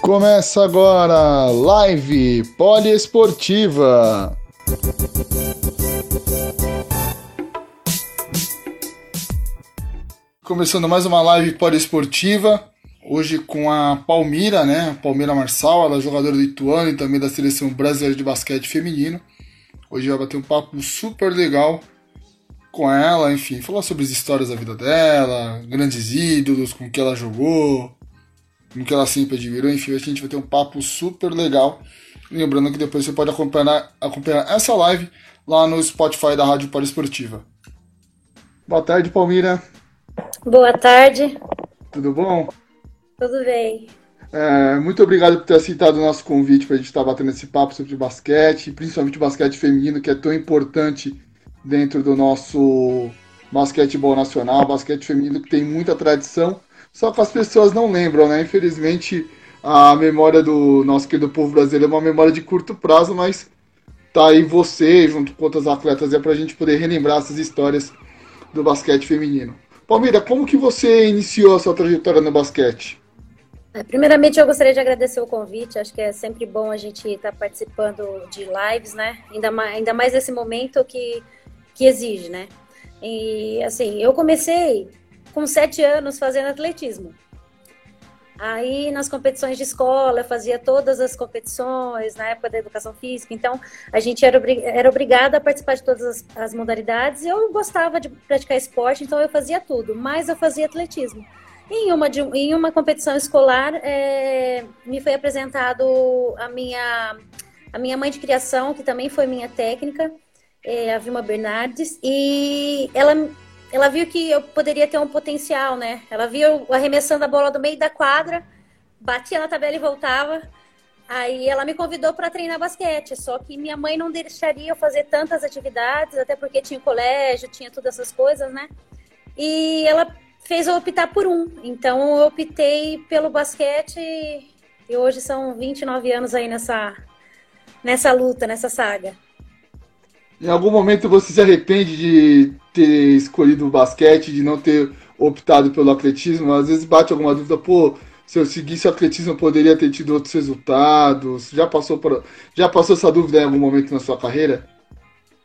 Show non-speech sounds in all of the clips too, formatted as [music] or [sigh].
Começa agora live poliesportiva. Começando mais uma live poliesportiva. Hoje com a Palmira, né? Palmira Marçal, ela é jogadora do Ituano e também da seleção brasileira de basquete feminino. Hoje vai bater um papo super legal com ela, enfim, falar sobre as histórias da vida dela, grandes ídolos, com que ela jogou, no que ela sempre admirou. Enfim, a gente vai ter um papo super legal. Lembrando que depois você pode acompanhar, acompanhar essa live lá no Spotify da Rádio Poliesportiva. Boa tarde, Palmira. Boa tarde. Tudo bom? Tudo bem. É, muito obrigado por ter aceitado o nosso convite para a gente estar batendo esse papo sobre basquete, principalmente basquete feminino, que é tão importante dentro do nosso basquetebol nacional, basquete feminino que tem muita tradição só que as pessoas não lembram, né? Infelizmente, a memória do nosso querido povo brasileiro é uma memória de curto prazo, mas tá aí você, junto com outras atletas, é pra gente poder relembrar essas histórias do basquete feminino. Palmeira, como que você iniciou a sua trajetória no basquete? É, primeiramente, eu gostaria de agradecer o convite. Acho que é sempre bom a gente estar tá participando de lives, né? Ainda mais, ainda mais nesse momento que, que exige, né? E, assim, eu comecei com sete anos fazendo atletismo. Aí nas competições de escola, eu fazia todas as competições na época da educação física, então a gente era, era obrigada a participar de todas as, as modalidades. Eu gostava de praticar esporte, então eu fazia tudo, mas eu fazia atletismo. Em uma, de, em uma competição escolar, é, me foi apresentado a minha, a minha mãe de criação, que também foi minha técnica, é, a Vilma Bernardes, e ela ela viu que eu poderia ter um potencial, né? Ela viu arremessando a bola do meio da quadra, batia na tabela e voltava. Aí ela me convidou para treinar basquete, só que minha mãe não deixaria eu fazer tantas atividades, até porque tinha colégio, tinha todas essas coisas, né? E ela fez eu optar por um. Então eu optei pelo basquete e hoje são 29 anos aí nessa nessa luta, nessa saga. Em algum momento você se arrepende de ter escolhido o basquete, de não ter optado pelo atletismo? Às vezes bate alguma dúvida, pô, se eu seguisse o atletismo eu poderia ter tido outros resultados. Já passou por, já passou essa dúvida em algum momento na sua carreira?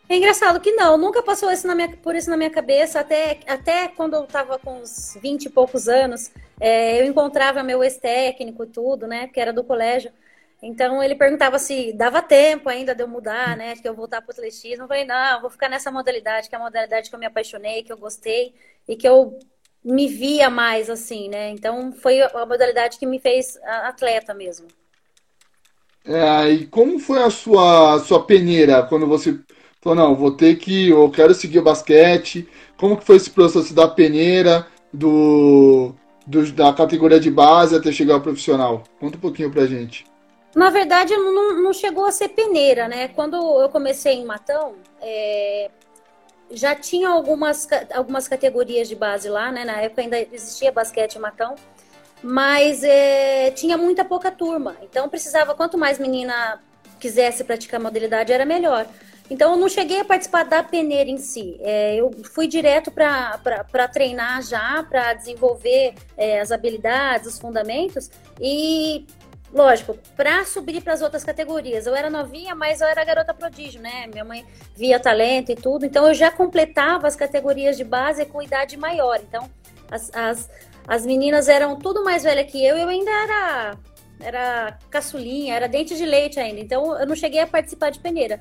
É engraçado que não, nunca passou isso minha, por isso na minha cabeça, até, até quando eu estava com uns 20 e poucos anos, é, eu encontrava meu ex-técnico e tudo, né, que era do colégio, então ele perguntava se dava tempo ainda de eu mudar, né? Que eu voltar para o atletismo. Eu falei, não, vou ficar nessa modalidade, que é a modalidade que eu me apaixonei, que eu gostei e que eu me via mais assim, né? Então foi a modalidade que me fez atleta mesmo. É, e como foi a sua, a sua peneira quando você falou, não, vou ter que, eu quero seguir o basquete? Como que foi esse processo da peneira, do, do da categoria de base até chegar ao profissional? Conta um pouquinho pra gente. Na verdade, não, não chegou a ser peneira, né? Quando eu comecei em Matão, é, já tinha algumas, algumas categorias de base lá, né? Na época ainda existia basquete em Matão, mas é, tinha muita pouca turma. Então precisava, quanto mais menina quisesse praticar modalidade, era melhor. Então eu não cheguei a participar da peneira em si. É, eu fui direto para treinar já, para desenvolver é, as habilidades, os fundamentos. E lógico, para subir para as outras categorias. Eu era novinha, mas eu era garota prodígio, né? Minha mãe via talento e tudo, então eu já completava as categorias de base com idade maior. Então, as, as, as meninas eram tudo mais velha que eu eu ainda era era caçulinha, era dente de leite ainda. Então, eu não cheguei a participar de peneira.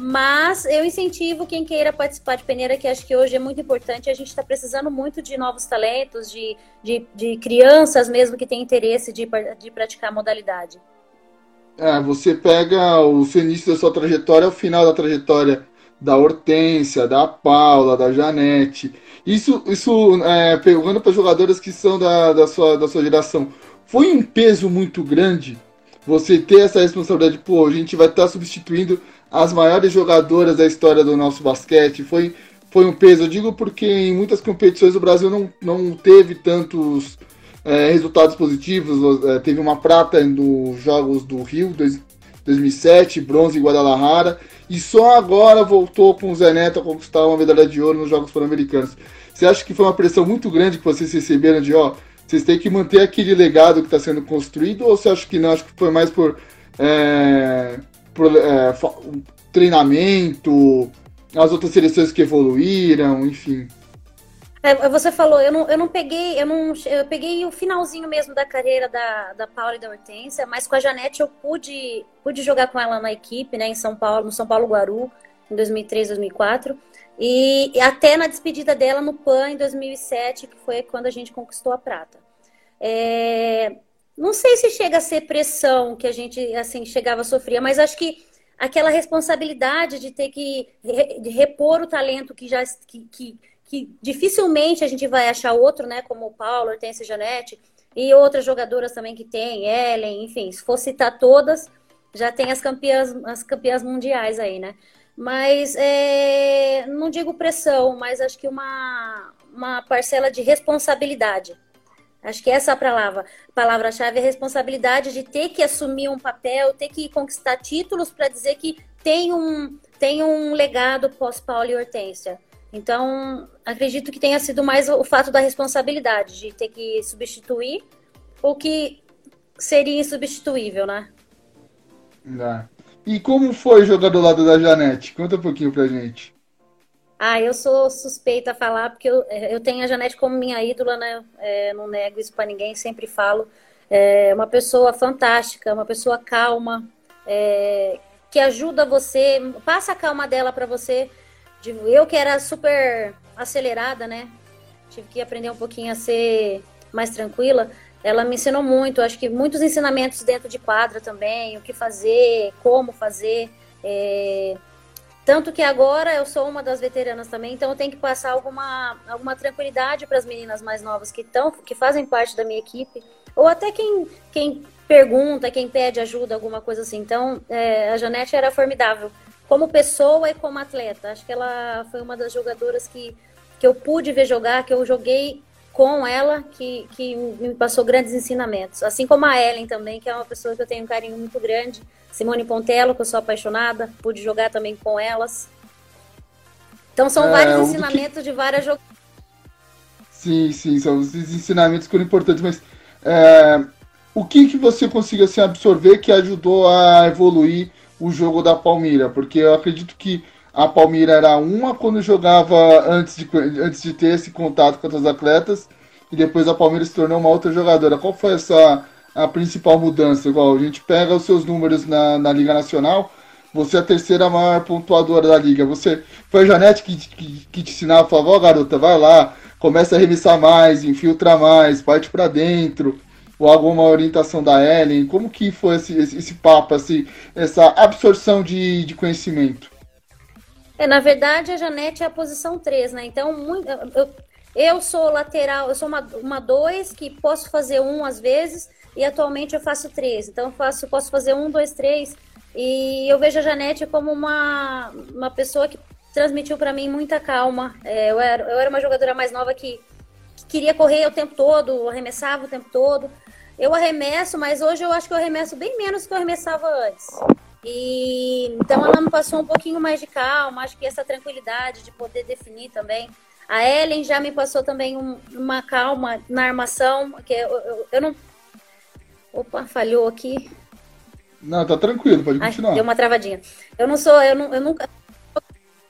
Mas eu incentivo quem queira participar de peneira, que acho que hoje é muito importante. A gente está precisando muito de novos talentos, de, de, de, crianças mesmo que têm interesse de, de praticar a modalidade. É, você pega o início da sua trajetória, o final da trajetória da Hortência, da Paula, da Janete. Isso, isso é, pegando para jogadoras que são da, da, sua, da sua geração, foi um peso muito grande você ter essa responsabilidade, pô, a gente vai estar tá substituindo as maiores jogadoras da história do nosso basquete. Foi, foi um peso, eu digo porque em muitas competições o Brasil não, não teve tantos é, resultados positivos. É, teve uma prata nos Jogos do Rio, dois, 2007, bronze em Guadalajara, e só agora voltou com o Zé Neto a conquistar uma medalha de ouro nos Jogos Pan-Americanos. Você acha que foi uma pressão muito grande que vocês receberam de, ó, vocês têm que manter aquele legado que está sendo construído, ou você acha que não? Acho que foi mais por, é, é, treinamento, as outras seleções que evoluíram, enfim. É, você falou, eu não, eu não peguei, eu não eu peguei o finalzinho mesmo da carreira da, da Paula e da Hortência, mas com a Janete eu pude, pude jogar com ela na equipe, né, em São Paulo, no São Paulo Guaru, em 2003, 2004. E, e até na despedida dela no PAN em 2007, que foi quando a gente conquistou a prata. É, não sei se chega a ser pressão que a gente assim chegava a sofrer, mas acho que aquela responsabilidade de ter que repor o talento que já que, que que dificilmente a gente vai achar outro, né? Como o Paulo, Hortense Janete, e outras jogadoras também que tem, Ellen, enfim, se for citar todas, já tem as campeãs, as campeãs mundiais aí, né? Mas é, não digo pressão, mas acho que uma, uma parcela de responsabilidade. Acho que essa é palavra, palavra-chave é responsabilidade de ter que assumir um papel, ter que conquistar títulos para dizer que tem um, tem um legado pós-Paulo e Hortência. Então, acredito que tenha sido mais o fato da responsabilidade, de ter que substituir o que seria insubstituível, né? É. E como foi jogar do lado da Janete? Conta um pouquinho pra gente. Ah, eu sou suspeita a falar, porque eu, é, eu tenho a Janete como minha ídola, né? É, não nego isso para ninguém, sempre falo. É uma pessoa fantástica, uma pessoa calma, é, que ajuda você, passa a calma dela para você eu que era super acelerada, né? Tive que aprender um pouquinho a ser mais tranquila. Ela me ensinou muito, acho que muitos ensinamentos dentro de quadra também, o que fazer, como fazer. É... Tanto que agora eu sou uma das veteranas também, então eu tenho que passar alguma, alguma tranquilidade para as meninas mais novas que estão, que fazem parte da minha equipe, ou até quem, quem pergunta, quem pede ajuda, alguma coisa assim. Então, é, a Janete era formidável como pessoa e como atleta. Acho que ela foi uma das jogadoras que, que eu pude ver jogar, que eu joguei com ela, que, que me passou grandes ensinamentos. Assim como a Ellen também, que é uma pessoa que eu tenho um carinho muito grande. Simone Pontello, que eu sou apaixonada, pude jogar também com elas. Então são é, vários ensinamentos que... de várias jogadoras. Sim, sim, são os ensinamentos que foram importantes, mas é, o que, que você conseguiu assim, absorver que ajudou a evoluir o jogo da Palmira, porque eu acredito que a Palmira era uma quando jogava antes de, antes de ter esse contato com outros atletas, e depois a Palmira se tornou uma outra jogadora. Qual foi essa a principal mudança? Igual a gente pega os seus números na, na Liga Nacional, você é a terceira maior pontuadora da liga. Você foi a Janete que, que, que te ensinava, falava, ó oh, garota, vai lá, começa a arremessar mais, infiltra mais, parte para dentro ou alguma orientação da Ellen? Como que foi esse, esse, esse papo, esse, essa absorção de, de conhecimento? É, na verdade, a Janete é a posição 3, né? Então, muito, eu, eu sou lateral, eu sou uma, uma 2 que posso fazer um às vezes, e atualmente eu faço três. Então, eu faço, posso fazer um, dois, três. E eu vejo a Janete como uma, uma pessoa que transmitiu para mim muita calma. É, eu, era, eu era uma jogadora mais nova que, que queria correr o tempo todo, arremessava o tempo todo eu arremesso, mas hoje eu acho que eu arremesso bem menos do que eu arremessava antes. E então ela me passou um pouquinho mais de calma, acho que essa tranquilidade de poder definir também. A Ellen já me passou também um, uma calma na armação, que eu, eu, eu, não. Opa, falhou aqui. Não, tá tranquilo, pode continuar. Ai, deu uma travadinha. Eu não sou, eu, não, eu nunca,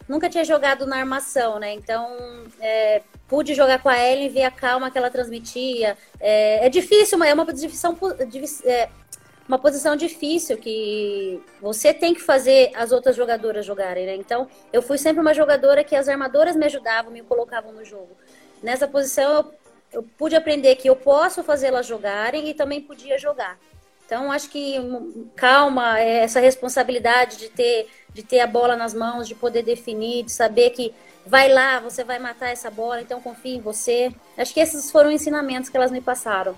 nunca tinha jogado na armação, né? Então, é, pude jogar com a Ellen, ver a calma que ela transmitia. É, é difícil, mas é uma posição, é, uma posição difícil que você tem que fazer as outras jogadoras jogarem, né? Então, eu fui sempre uma jogadora que as armadoras me ajudavam, me colocavam no jogo. Nessa posição, eu, eu pude aprender que eu posso fazê-las jogarem e também podia jogar. Então, acho que hum, calma, é, essa responsabilidade de ter, de ter a bola nas mãos, de poder definir, de saber que vai lá, você vai matar essa bola, então confia em você. Acho que esses foram ensinamentos que elas me passaram.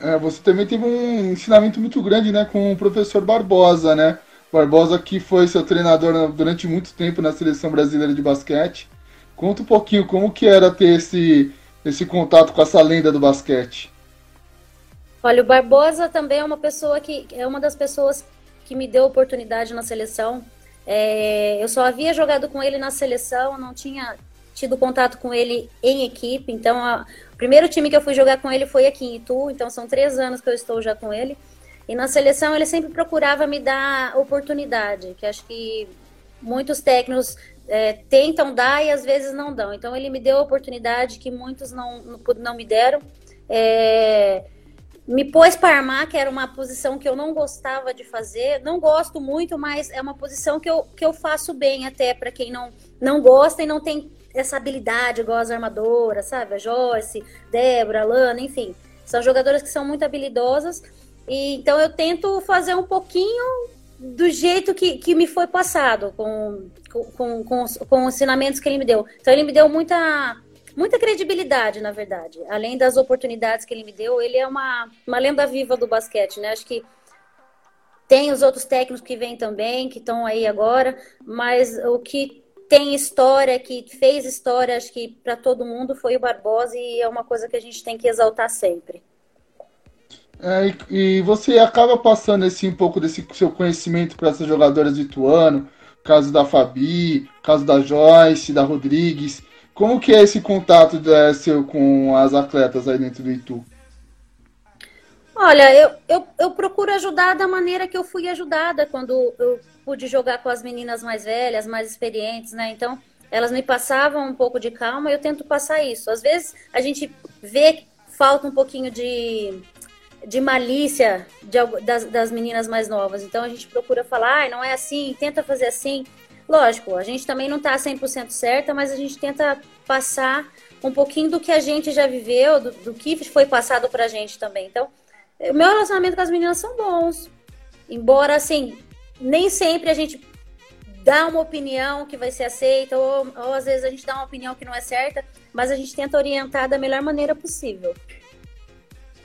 É, você também teve um ensinamento muito grande, né, com o professor Barbosa, né? Barbosa que foi seu treinador durante muito tempo na seleção brasileira de basquete. Conta um pouquinho como que era ter esse esse contato com essa lenda do basquete? Olha, o Barbosa também é uma pessoa que é uma das pessoas que me deu oportunidade na seleção. É, eu só havia jogado com ele na seleção, não tinha tido contato com ele em equipe. Então, a, o primeiro time que eu fui jogar com ele foi aqui em Itu. Então, são três anos que eu estou já com ele. E na seleção ele sempre procurava me dar oportunidade, que acho que muitos técnicos é, tentam dar e às vezes não dão. Então ele me deu a oportunidade que muitos não, não me deram. É, me pôs para armar, que era uma posição que eu não gostava de fazer. Não gosto muito, mas é uma posição que eu, que eu faço bem até para quem não, não gosta e não tem essa habilidade igual as armadoras, sabe? A Joyce, Débora, Lana, enfim. São jogadoras que são muito habilidosas. E, então eu tento fazer um pouquinho do jeito que, que me foi passado, com, com, com, com os ensinamentos que ele me deu. Então ele me deu muita muita credibilidade, na verdade. Além das oportunidades que ele me deu, ele é uma, uma lenda viva do basquete, né? Acho que tem os outros técnicos que vêm também, que estão aí agora, mas o que tem história, que fez história, acho que para todo mundo foi o Barbosa e é uma coisa que a gente tem que exaltar sempre. É, e, e, você acaba passando esse, um pouco desse seu conhecimento para essas jogadoras de Ituano, caso da Fabi, caso da Joyce, da Rodrigues. Como que é esse contato é, seu com as atletas aí dentro do Itu? Olha, eu, eu, eu, procuro ajudar da maneira que eu fui ajudada quando eu pude jogar com as meninas mais velhas, mais experientes, né? Então, elas me passavam um pouco de calma e eu tento passar isso. Às vezes, a gente vê que falta um pouquinho de, de malícia de, das, das meninas mais novas. Então, a gente procura falar, ah, não é assim, tenta fazer assim. Lógico, a gente também não está 100% certa, mas a gente tenta passar um pouquinho do que a gente já viveu, do, do que foi passado para a gente também. Então, o meu relacionamento com as meninas são bons. Embora, assim, nem sempre a gente dá uma opinião que vai ser aceita, ou, ou às vezes a gente dá uma opinião que não é certa, mas a gente tenta orientar da melhor maneira possível.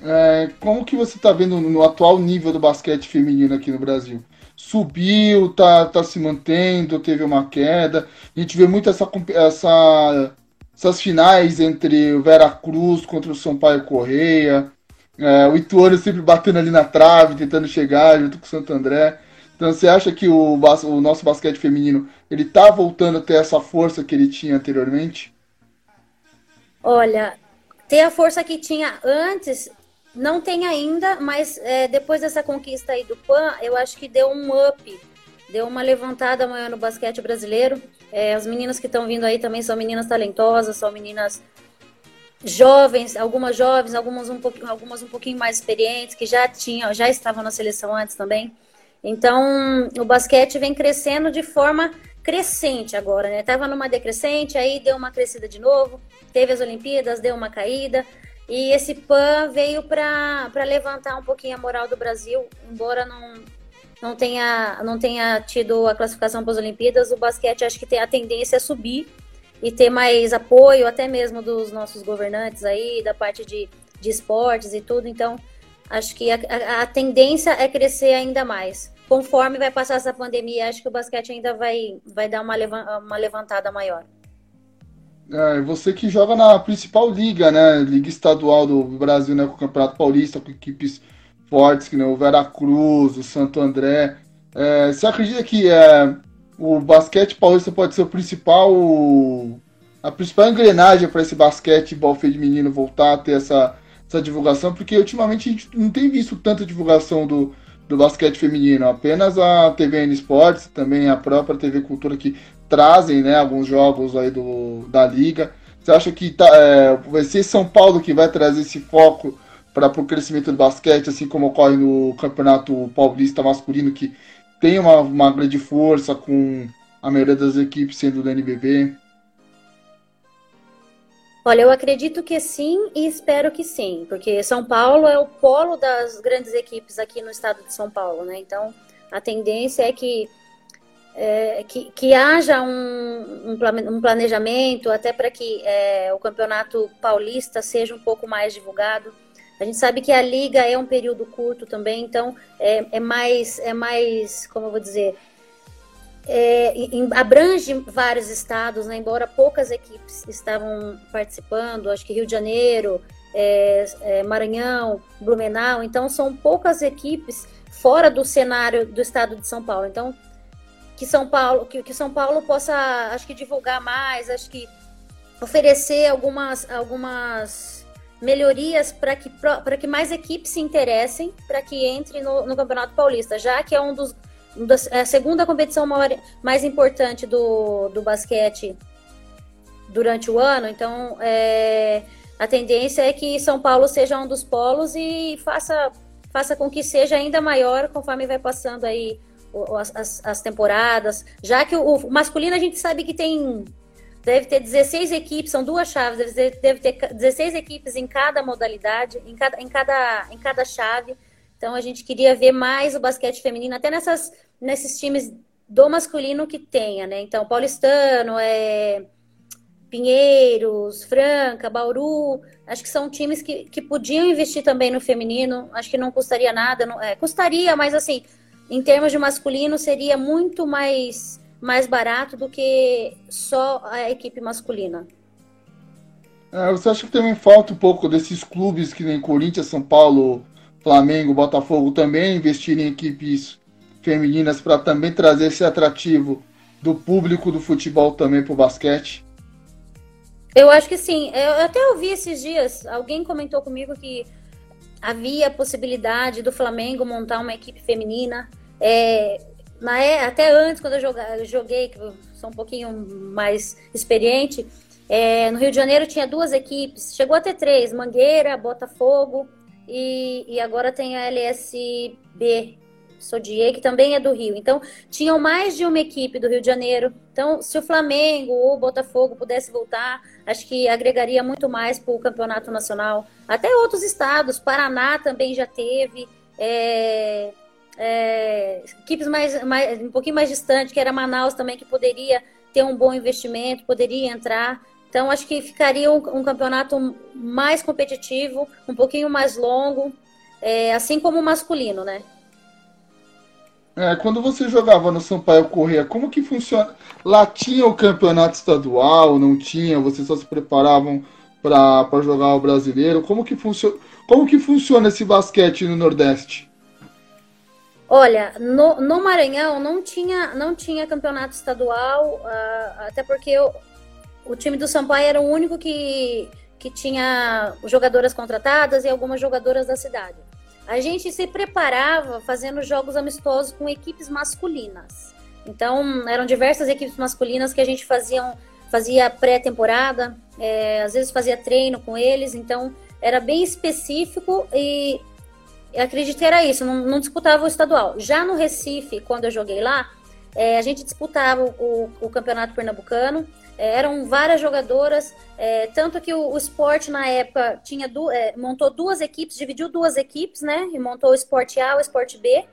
É, como que você está vendo no atual nível do basquete feminino aqui no Brasil? subiu, tá, tá se mantendo, teve uma queda. A gente vê muito essa, essa, essas finais entre o Vera Cruz contra o Sampaio Correia. É, o Ituano sempre batendo ali na trave, tentando chegar junto com o Santo André. Então você acha que o, o nosso basquete feminino ele tá voltando a ter essa força que ele tinha anteriormente? Olha, ter a força que tinha antes não tem ainda, mas é, depois dessa conquista aí do PAN, eu acho que deu um up, deu uma levantada amanhã no basquete brasileiro. É, as meninas que estão vindo aí também são meninas talentosas, são meninas jovens, algumas jovens, algumas um pouquinho, algumas um pouquinho mais experientes, que já tinham, já estavam na seleção antes também. Então, o basquete vem crescendo de forma crescente agora, né? Tava numa decrescente, aí deu uma crescida de novo, teve as Olimpíadas, deu uma caída. E esse PAN veio para levantar um pouquinho a moral do Brasil, embora não, não, tenha, não tenha tido a classificação para as Olimpíadas, o basquete acho que tem a tendência a subir e ter mais apoio, até mesmo dos nossos governantes aí, da parte de, de esportes e tudo. Então, acho que a, a, a tendência é crescer ainda mais. Conforme vai passar essa pandemia, acho que o basquete ainda vai, vai dar uma, uma levantada maior. É, você que joga na principal liga, né? Liga estadual do Brasil, né? Com o Campeonato Paulista, com equipes fortes, que né? o Veracruz, o Santo André. É, você acredita que é, o basquete paulista pode ser o principal. a principal engrenagem para esse basquetebol feminino voltar a ter essa, essa divulgação? Porque ultimamente a gente não tem visto tanta divulgação do, do basquete feminino. Apenas a TVN Esportes, também a própria TV Cultura que trazem né, alguns jogos aí do, da liga. Você acha que tá, é, vai ser São Paulo que vai trazer esse foco para o crescimento do basquete, assim como ocorre no Campeonato Paulista Masculino, que tem uma, uma grande força com a maioria das equipes sendo do NBB? Olha, eu acredito que sim e espero que sim, porque São Paulo é o polo das grandes equipes aqui no estado de São Paulo, né? Então, a tendência é que é, que, que haja um, um, planejamento até para que é, o campeonato paulista seja um pouco mais divulgado. A gente sabe que a liga é um período curto também, então é, é mais, é mais, como eu vou dizer, é, abrange vários estados, né? embora poucas equipes estavam participando, acho que Rio de Janeiro, é, é, Maranhão, Blumenau, então são poucas equipes fora do cenário do estado de São Paulo. Então, que São Paulo, que, que São Paulo possa, acho que divulgar mais, acho que oferecer algumas, algumas melhorias para que, que mais equipes se interessem para que entre no, no Campeonato Paulista, já que é um dos é a segunda competição maior, mais importante do, do basquete durante o ano, então é, a tendência é que São Paulo seja um dos polos e faça, faça com que seja ainda maior conforme vai passando aí as, as temporadas, já que o, o, masculino a gente sabe que tem deve ter 16 equipes, são duas chaves, deve ter, deve ter 16 equipes em cada modalidade, em cada, em cada, em cada chave. Então a gente queria ver mais o basquete feminino, até nessas, nesses times do masculino que tenha, né? Então, Paulistano, é, Pinheiros, Franca, Bauru, acho que são times que, que podiam investir também no feminino, acho que não custaria nada, não, é, custaria, mas assim, em termos de masculino, seria muito mais, mais barato do que só a equipe masculina. É, você acha que também falta um pouco desses clubes que nem Corinthians, São Paulo, Flamengo, Botafogo também investirem em equipes femininas para também trazer esse atrativo do público do futebol também para o basquete? Eu acho que sim. Eu até ouvi esses dias, alguém comentou comigo que havia a possibilidade do Flamengo montar uma equipe feminina. É, na, é, até antes, quando eu joguei, que eu sou um pouquinho mais experiente, é, no Rio de Janeiro tinha duas equipes, chegou a ter três, Mangueira, Botafogo e, e agora tem a LSB Sodier, que também é do Rio. Então, tinham mais de uma equipe do Rio de Janeiro. Então, se o Flamengo ou o Botafogo pudesse voltar, acho que agregaria muito mais para o campeonato nacional. Até outros estados, Paraná também já teve. É, é, equipes mais, mais, um pouquinho mais distante, que era Manaus também, que poderia ter um bom investimento, poderia entrar. Então, acho que ficaria um, um campeonato mais competitivo, um pouquinho mais longo, é, assim como o masculino, né? É, quando você jogava no Sampaio Correia, como que funciona? Lá tinha o campeonato estadual, não tinha? Vocês só se preparavam para jogar o brasileiro? Como que, funciona, como que funciona esse basquete no Nordeste? Olha, no, no Maranhão não tinha, não tinha campeonato estadual, uh, até porque eu, o time do Sampaio era o único que, que tinha jogadoras contratadas e algumas jogadoras da cidade. A gente se preparava fazendo jogos amistosos com equipes masculinas. Então, eram diversas equipes masculinas que a gente fazia, fazia pré-temporada, é, às vezes fazia treino com eles, então era bem específico e acredito que era isso, não, não disputava o estadual. Já no Recife, quando eu joguei lá, é, a gente disputava o, o, campeonato pernambucano, é, eram várias jogadoras, é, tanto que o, o, esporte na época tinha du é, montou duas equipes, dividiu duas equipes, né? E montou o esporte A, o esporte B,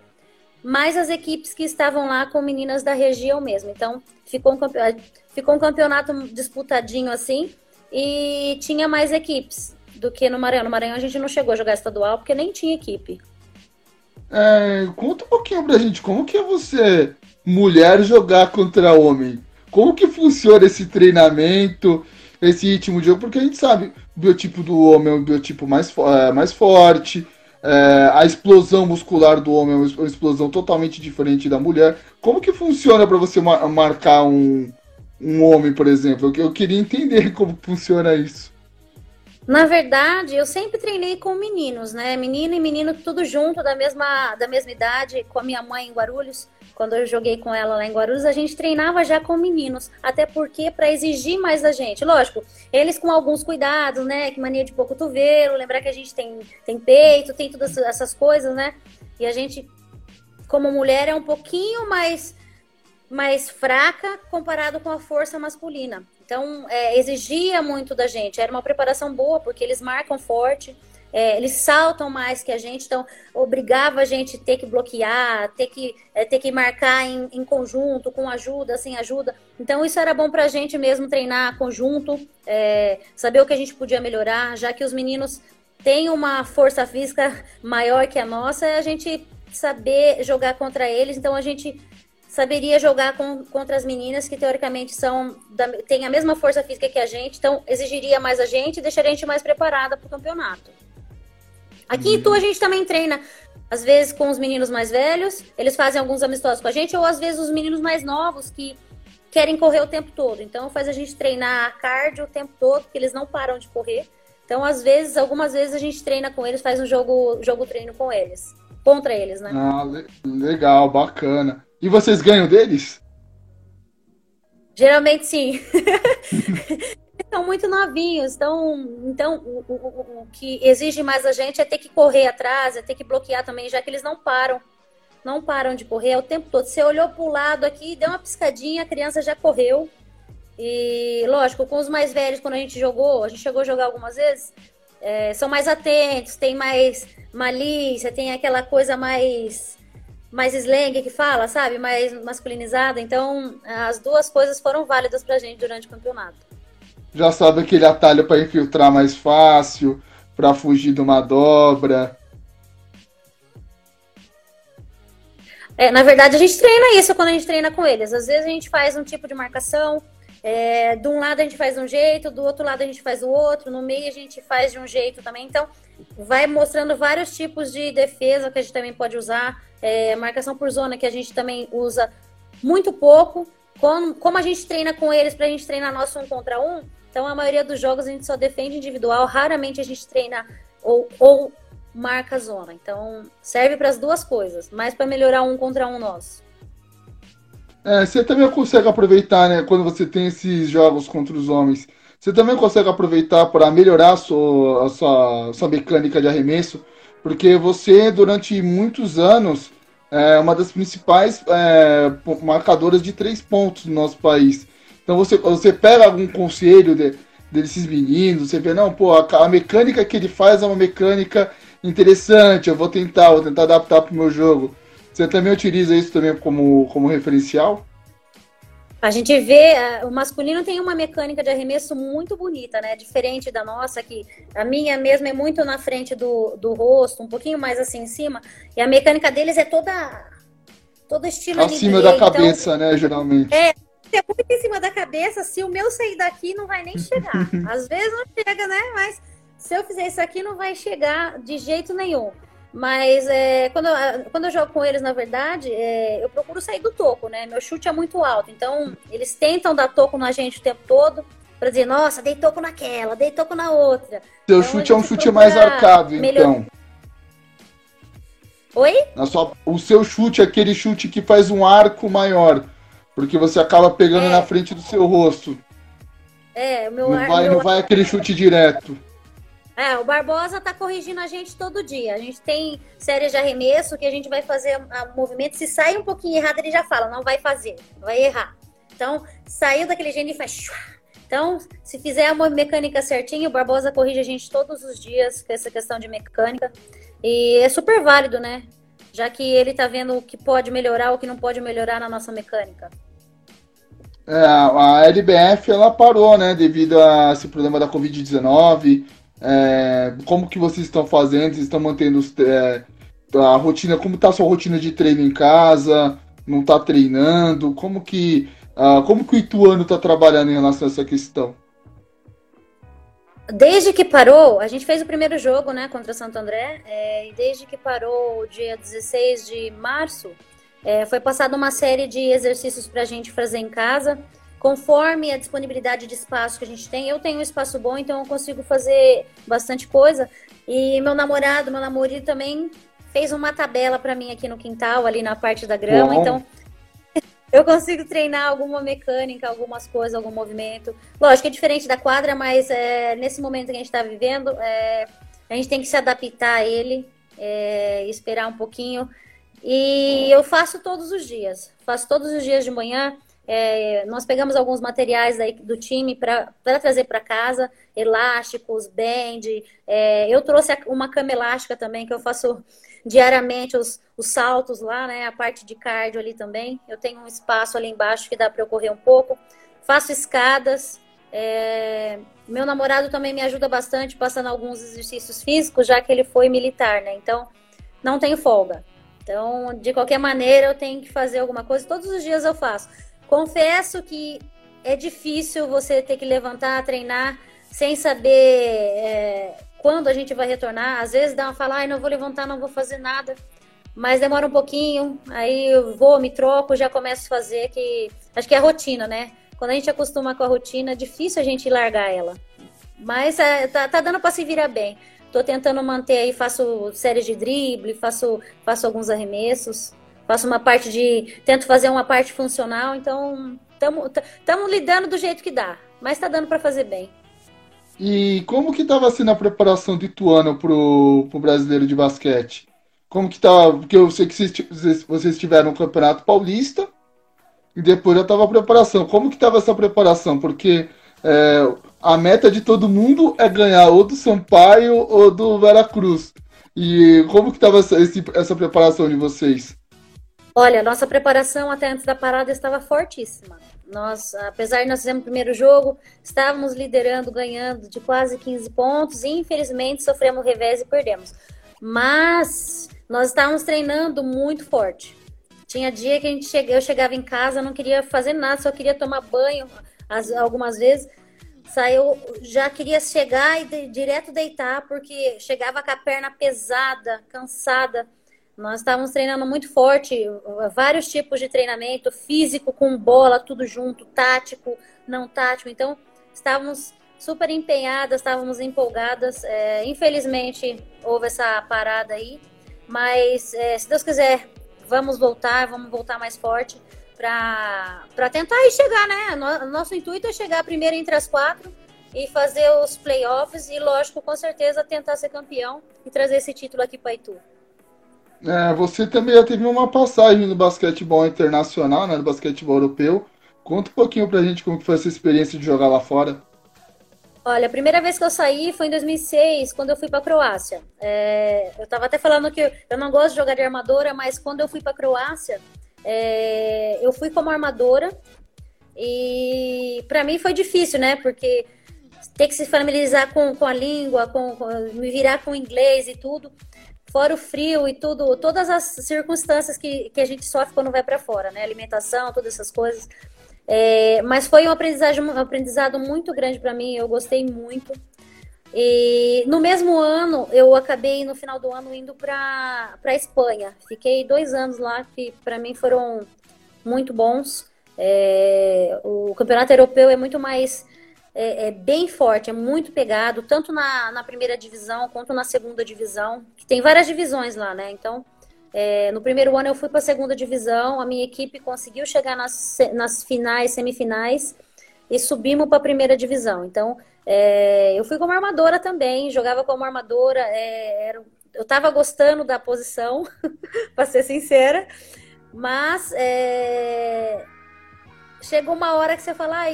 mais as equipes que estavam lá com meninas da região mesmo. Então ficou um, ficou um campeonato disputadinho assim e tinha mais equipes do que no Maranhão. No Maranhão a gente não chegou a jogar estadual porque nem tinha equipe. É, conta um pouquinho pra gente, como que é você, mulher, jogar contra homem? Como que funciona esse treinamento, esse ritmo de jogo? Porque a gente sabe, o biotipo do homem é um biotipo mais, é, mais forte, é, a explosão muscular do homem é uma explosão totalmente diferente da mulher. Como que funciona para você mar marcar um, um homem, por exemplo? Eu, eu queria entender [laughs] como funciona isso. Na verdade, eu sempre treinei com meninos, né? Menino e menino tudo junto, da mesma, da mesma idade, com a minha mãe em Guarulhos quando eu joguei com ela lá em Guarulhos, a gente treinava já com meninos, até porque para exigir mais da gente. Lógico, eles com alguns cuidados, né? Que mania de pouco cotovelo, lembrar que a gente tem, tem peito, tem todas essas coisas, né? E a gente, como mulher, é um pouquinho mais, mais fraca comparado com a força masculina. Então, é, exigia muito da gente. Era uma preparação boa, porque eles marcam forte. É, eles saltam mais que a gente, então obrigava a gente ter que bloquear, ter que, é, ter que marcar em, em, conjunto, com ajuda, sem ajuda. Então isso era bom para a gente mesmo treinar conjunto, é, saber o que a gente podia melhorar, já que os meninos têm uma força física maior que a nossa, é a gente saber jogar contra eles, então a gente saberia jogar com, contra as meninas que teoricamente são da, têm a mesma força física que a gente, então exigiria mais a gente e deixaria a gente mais preparada para o campeonato. Aqui uhum. em Itu a gente também treina, às vezes com os meninos mais velhos, eles fazem alguns amistosos com a gente, ou às vezes os meninos mais novos que querem correr o tempo todo. Então faz a gente treinar cardio o tempo todo, porque eles não param de correr. Então, às vezes, algumas vezes a gente treina com eles, faz um jogo, jogo treino com eles. Contra eles, né? Ah, legal, bacana. E vocês ganham deles? Geralmente sim. [laughs] São muito novinhos, então, então o, o, o, que exige mais a gente é ter que correr atrás, é ter que bloquear também, já que eles não param. Não param de correr o tempo todo. Você olhou para o lado aqui, deu uma piscadinha, a criança já correu. E, lógico, com os mais velhos, quando a gente jogou, a gente chegou a jogar algumas vezes, é, são mais atentos, tem mais malícia, tem aquela coisa mais mais slang que fala, sabe? Mais masculinizada. Então, as duas coisas foram válidas pra gente durante o campeonato. Já sabe aquele atalho para infiltrar mais fácil, para fugir de uma dobra. É, na verdade, a gente treina isso quando a gente treina com eles. Às vezes a gente faz um tipo de marcação, é, de um lado a gente faz um jeito, do outro lado a gente faz o outro, no meio a gente faz de um jeito também. Então, vai mostrando vários tipos de defesa que a gente também pode usar. É, marcação por zona que a gente também usa muito pouco. Como, como a gente treina com eles para a gente treinar nosso um contra um, então a maioria dos jogos a gente só defende individual, raramente a gente treina ou, ou marca zona. Então serve para as duas coisas, mais para melhorar um contra um nosso. É, você também consegue aproveitar, né, quando você tem esses jogos contra os homens, você também consegue aproveitar para melhorar a sua, a sua, a sua mecânica de arremesso, porque você, durante muitos anos, é uma das principais é, marcadoras de três pontos no nosso país. Então você, você pega algum conselho de, desses meninos, você vê, não, pô, a, a, mecânica que ele faz é uma mecânica interessante, eu vou tentar, vou tentar adaptar para o meu jogo. Você também utiliza isso também como, como referencial? A gente vê, o masculino tem uma mecânica de arremesso muito bonita, né? Diferente da nossa, que a minha mesmo é muito na frente do, do rosto, um pouquinho mais assim em cima. E a mecânica deles é toda, toda estilo Acima da então cabeça, né, geralmente. É, é muito em cima da cabeça. Se o meu sair daqui, não vai nem chegar. [laughs] Às vezes não chega, né? Mas se eu fizer isso aqui, não vai chegar de jeito nenhum. Mas é, quando, eu, quando eu jogo com eles, na verdade, é, eu procuro sair do toco, né? Meu chute é muito alto. Então, eles tentam dar toco na gente o tempo todo. Pra dizer, nossa, dei toco naquela, dei toco na outra. Seu então, chute é um chute mais arcado, melhor... então. Oi? Na sua, o seu chute é aquele chute que faz um arco maior. Porque você acaba pegando é. na frente do seu rosto. É, o meu Não ar, vai, meu não vai aquele chute direto. É, o Barbosa tá corrigindo a gente todo dia. A gente tem séries de arremesso que a gente vai fazer o movimento. Se sai um pouquinho errado, ele já fala, não vai fazer, vai errar. Então, saiu daquele jeito e faz. Então, se fizer a mecânica certinho, o Barbosa corrige a gente todos os dias com essa questão de mecânica. E é super válido, né? Já que ele tá vendo o que pode melhorar, o que não pode melhorar na nossa mecânica. É, a LBF ela parou, né, devido a esse problema da Covid-19 é, como que vocês estão fazendo? Vocês estão mantendo é, a rotina? Como está a sua rotina de treino em casa? Não está treinando? Como que uh, como que o Ituano está trabalhando em relação a essa questão? Desde que parou, a gente fez o primeiro jogo, né, contra Santo André, é, e desde que parou dia 16 de março, é, foi passada uma série de exercícios para a gente fazer em casa conforme a disponibilidade de espaço que a gente tem. Eu tenho um espaço bom, então eu consigo fazer bastante coisa. E meu namorado, meu namorado também fez uma tabela para mim aqui no quintal, ali na parte da grama. Bom. Então [laughs] eu consigo treinar alguma mecânica, algumas coisas, algum movimento. Lógico que é diferente da quadra, mas é, nesse momento que a gente está vivendo, é, a gente tem que se adaptar a ele, é, esperar um pouquinho. E eu faço todos os dias. Faço todos os dias de manhã. É, nós pegamos alguns materiais aí do time para trazer para casa, elásticos, band. É, eu trouxe uma cama elástica também, que eu faço diariamente os, os saltos lá, né? A parte de cardio ali também. Eu tenho um espaço ali embaixo que dá para eu correr um pouco. Faço escadas. É, meu namorado também me ajuda bastante passando alguns exercícios físicos, já que ele foi militar, né? Então, não tenho folga. Então, de qualquer maneira, eu tenho que fazer alguma coisa. Todos os dias eu faço. Confesso que é difícil você ter que levantar, treinar, sem saber é, quando a gente vai retornar. Às vezes dá uma falar, não vou levantar, não vou fazer nada. Mas demora um pouquinho, aí eu vou, me troco, já começo a fazer, que acho que é a rotina, né? Quando a gente acostuma com a rotina, é difícil a gente largar ela. Mas é, tá, tá dando para se virar bem. Tô tentando manter aí, faço séries de drible, faço, faço alguns arremessos, faço uma parte de. Tento fazer uma parte funcional, então estamos lidando do jeito que dá. Mas tá dando para fazer bem. E como que estava sendo a preparação do Ituano pro, pro brasileiro de basquete? Como que tá? Porque eu sei que vocês, vocês tiveram um campeonato paulista e depois já estava a preparação. Como que estava essa preparação? Porque é, a meta de todo mundo é ganhar ou do Sampaio ou do Veracruz. E como que estava essa, essa preparação de vocês? Olha, nossa preparação até antes da parada estava fortíssima. Nós, apesar de nós fizermos o primeiro jogo, estávamos liderando, ganhando de quase 15 pontos e infelizmente sofremos revés e perdemos. Mas nós estávamos treinando muito forte. Tinha dia que a gente eu chegava em casa, não queria fazer nada, só queria tomar banho as, algumas vezes. Saiu, já queria chegar e de, direto deitar, porque chegava com a perna pesada, cansada. Nós estávamos treinando muito forte, vários tipos de treinamento, físico com bola, tudo junto, tático, não tático. Então, estávamos super empenhadas, estávamos empolgadas. É, infelizmente, houve essa parada aí, mas é, se Deus quiser, vamos voltar, vamos voltar mais forte para tentar aí chegar, né? Nosso intuito é chegar primeiro entre as quatro e fazer os playoffs e, lógico, com certeza tentar ser campeão e trazer esse título aqui para Itu. É, você também já teve uma passagem no basquetebol internacional, né, no basquetebol europeu. Conta um pouquinho pra gente como foi essa experiência de jogar lá fora. Olha, a primeira vez que eu saí foi em 2006, quando eu fui para Croácia. É, eu estava até falando que eu não gosto de jogar de armadora, mas quando eu fui para Croácia, é, eu fui como armadora e para mim foi difícil, né? Porque ter que se familiarizar com, com a língua, com, com, me virar com inglês e tudo fora o frio e tudo, todas as circunstâncias que, que a gente sofre quando vai para fora, né? Alimentação, todas essas coisas. É, mas foi um aprendizado, um aprendizado muito grande para mim, eu gostei muito. E no mesmo ano, eu acabei no final do ano indo para Espanha. Fiquei dois anos lá, que para mim foram muito bons. É, o campeonato europeu é muito mais é, é, bem forte, é muito pegado, tanto na, na primeira divisão quanto na segunda divisão, que tem várias divisões lá, né? Então, é, no primeiro ano eu fui para a segunda divisão, a minha equipe conseguiu chegar nas, nas finais, semifinais e subimos para a primeira divisão. Então, é, eu fui como armadora também, jogava como armadora, é, era, eu estava gostando da posição, [laughs] para ser sincera, mas é, chegou uma hora que você fala,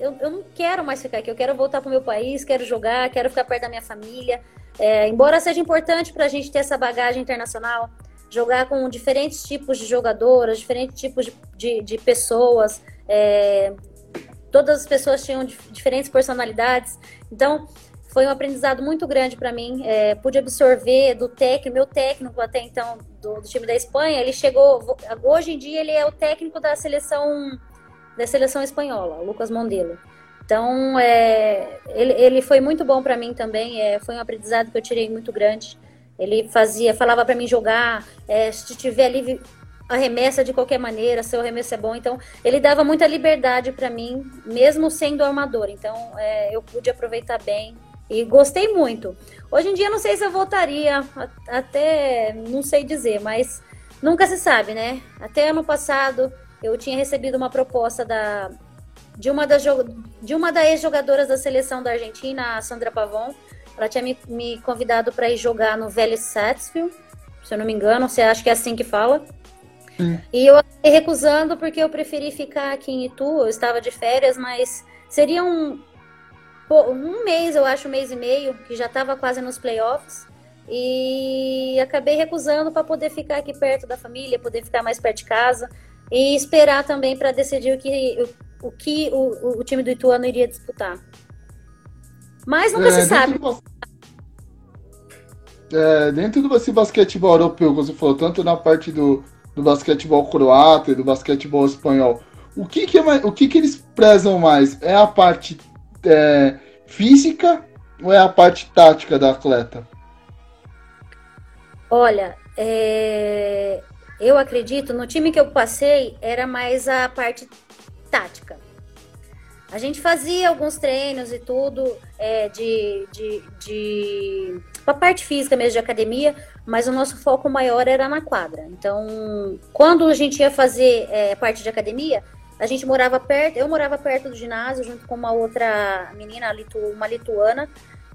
eu, eu não quero mais ficar aqui, eu quero voltar para o meu país, quero jogar, quero ficar perto da minha família. É, embora seja importante para a gente ter essa bagagem internacional, jogar com diferentes tipos de jogadoras, diferentes tipos de, de, de pessoas, é, todas as pessoas tinham diferentes personalidades. Então, foi um aprendizado muito grande para mim. É, pude absorver do técnico, meu técnico até então do, do, time da Espanha. Ele chegou, hoje em dia ele é o técnico da seleção da seleção espanhola, Lucas Mondelo. Então, é, ele, ele foi muito bom para mim também, é, foi um aprendizado que eu tirei muito grande. Ele fazia, falava para mim jogar, é, se tiver livre, arremessa de qualquer maneira, seu arremesso é bom. Então, ele dava muita liberdade para mim, mesmo sendo armador. Então, é, eu pude aproveitar bem e gostei muito. Hoje em dia, não sei se eu voltaria, até não sei dizer, mas nunca se sabe, né? Até ano passado, eu tinha recebido uma proposta da, de uma das de uma das ex-jogadoras da seleção da Argentina, a Sandra Pavon. Ela tinha me, me convidado para ir jogar no Vélez Sarsfield, se eu não me engano, você acha que é assim que fala? Hum. E eu acabei recusando porque eu preferi ficar aqui em Itu. Eu estava de férias, mas seria um um mês, eu acho, um mês e meio, que já estava quase nos playoffs. E acabei recusando para poder ficar aqui perto da família, poder ficar mais perto de casa e esperar também para decidir o que, o, o que o, o, time do Ituano iria disputar. Mas nunca é, se sabe. é, dentro do basquetebol europeu, como você falou, tanto na parte do, do basquetebol croata e do basquetebol espanhol, o que, que, é mais, o que, que eles prezam mais? É a parte é, física ou é a parte tática da atleta? Olha, é, eu acredito, no time que eu passei, era mais a parte tática. A gente fazia alguns treinos e tudo é, de, de, de a parte física mesmo de academia, mas o nosso foco maior era na quadra. Então, quando a gente ia fazer é, parte de academia, a gente morava perto, eu morava perto do ginásio junto com uma outra menina, uma lituana,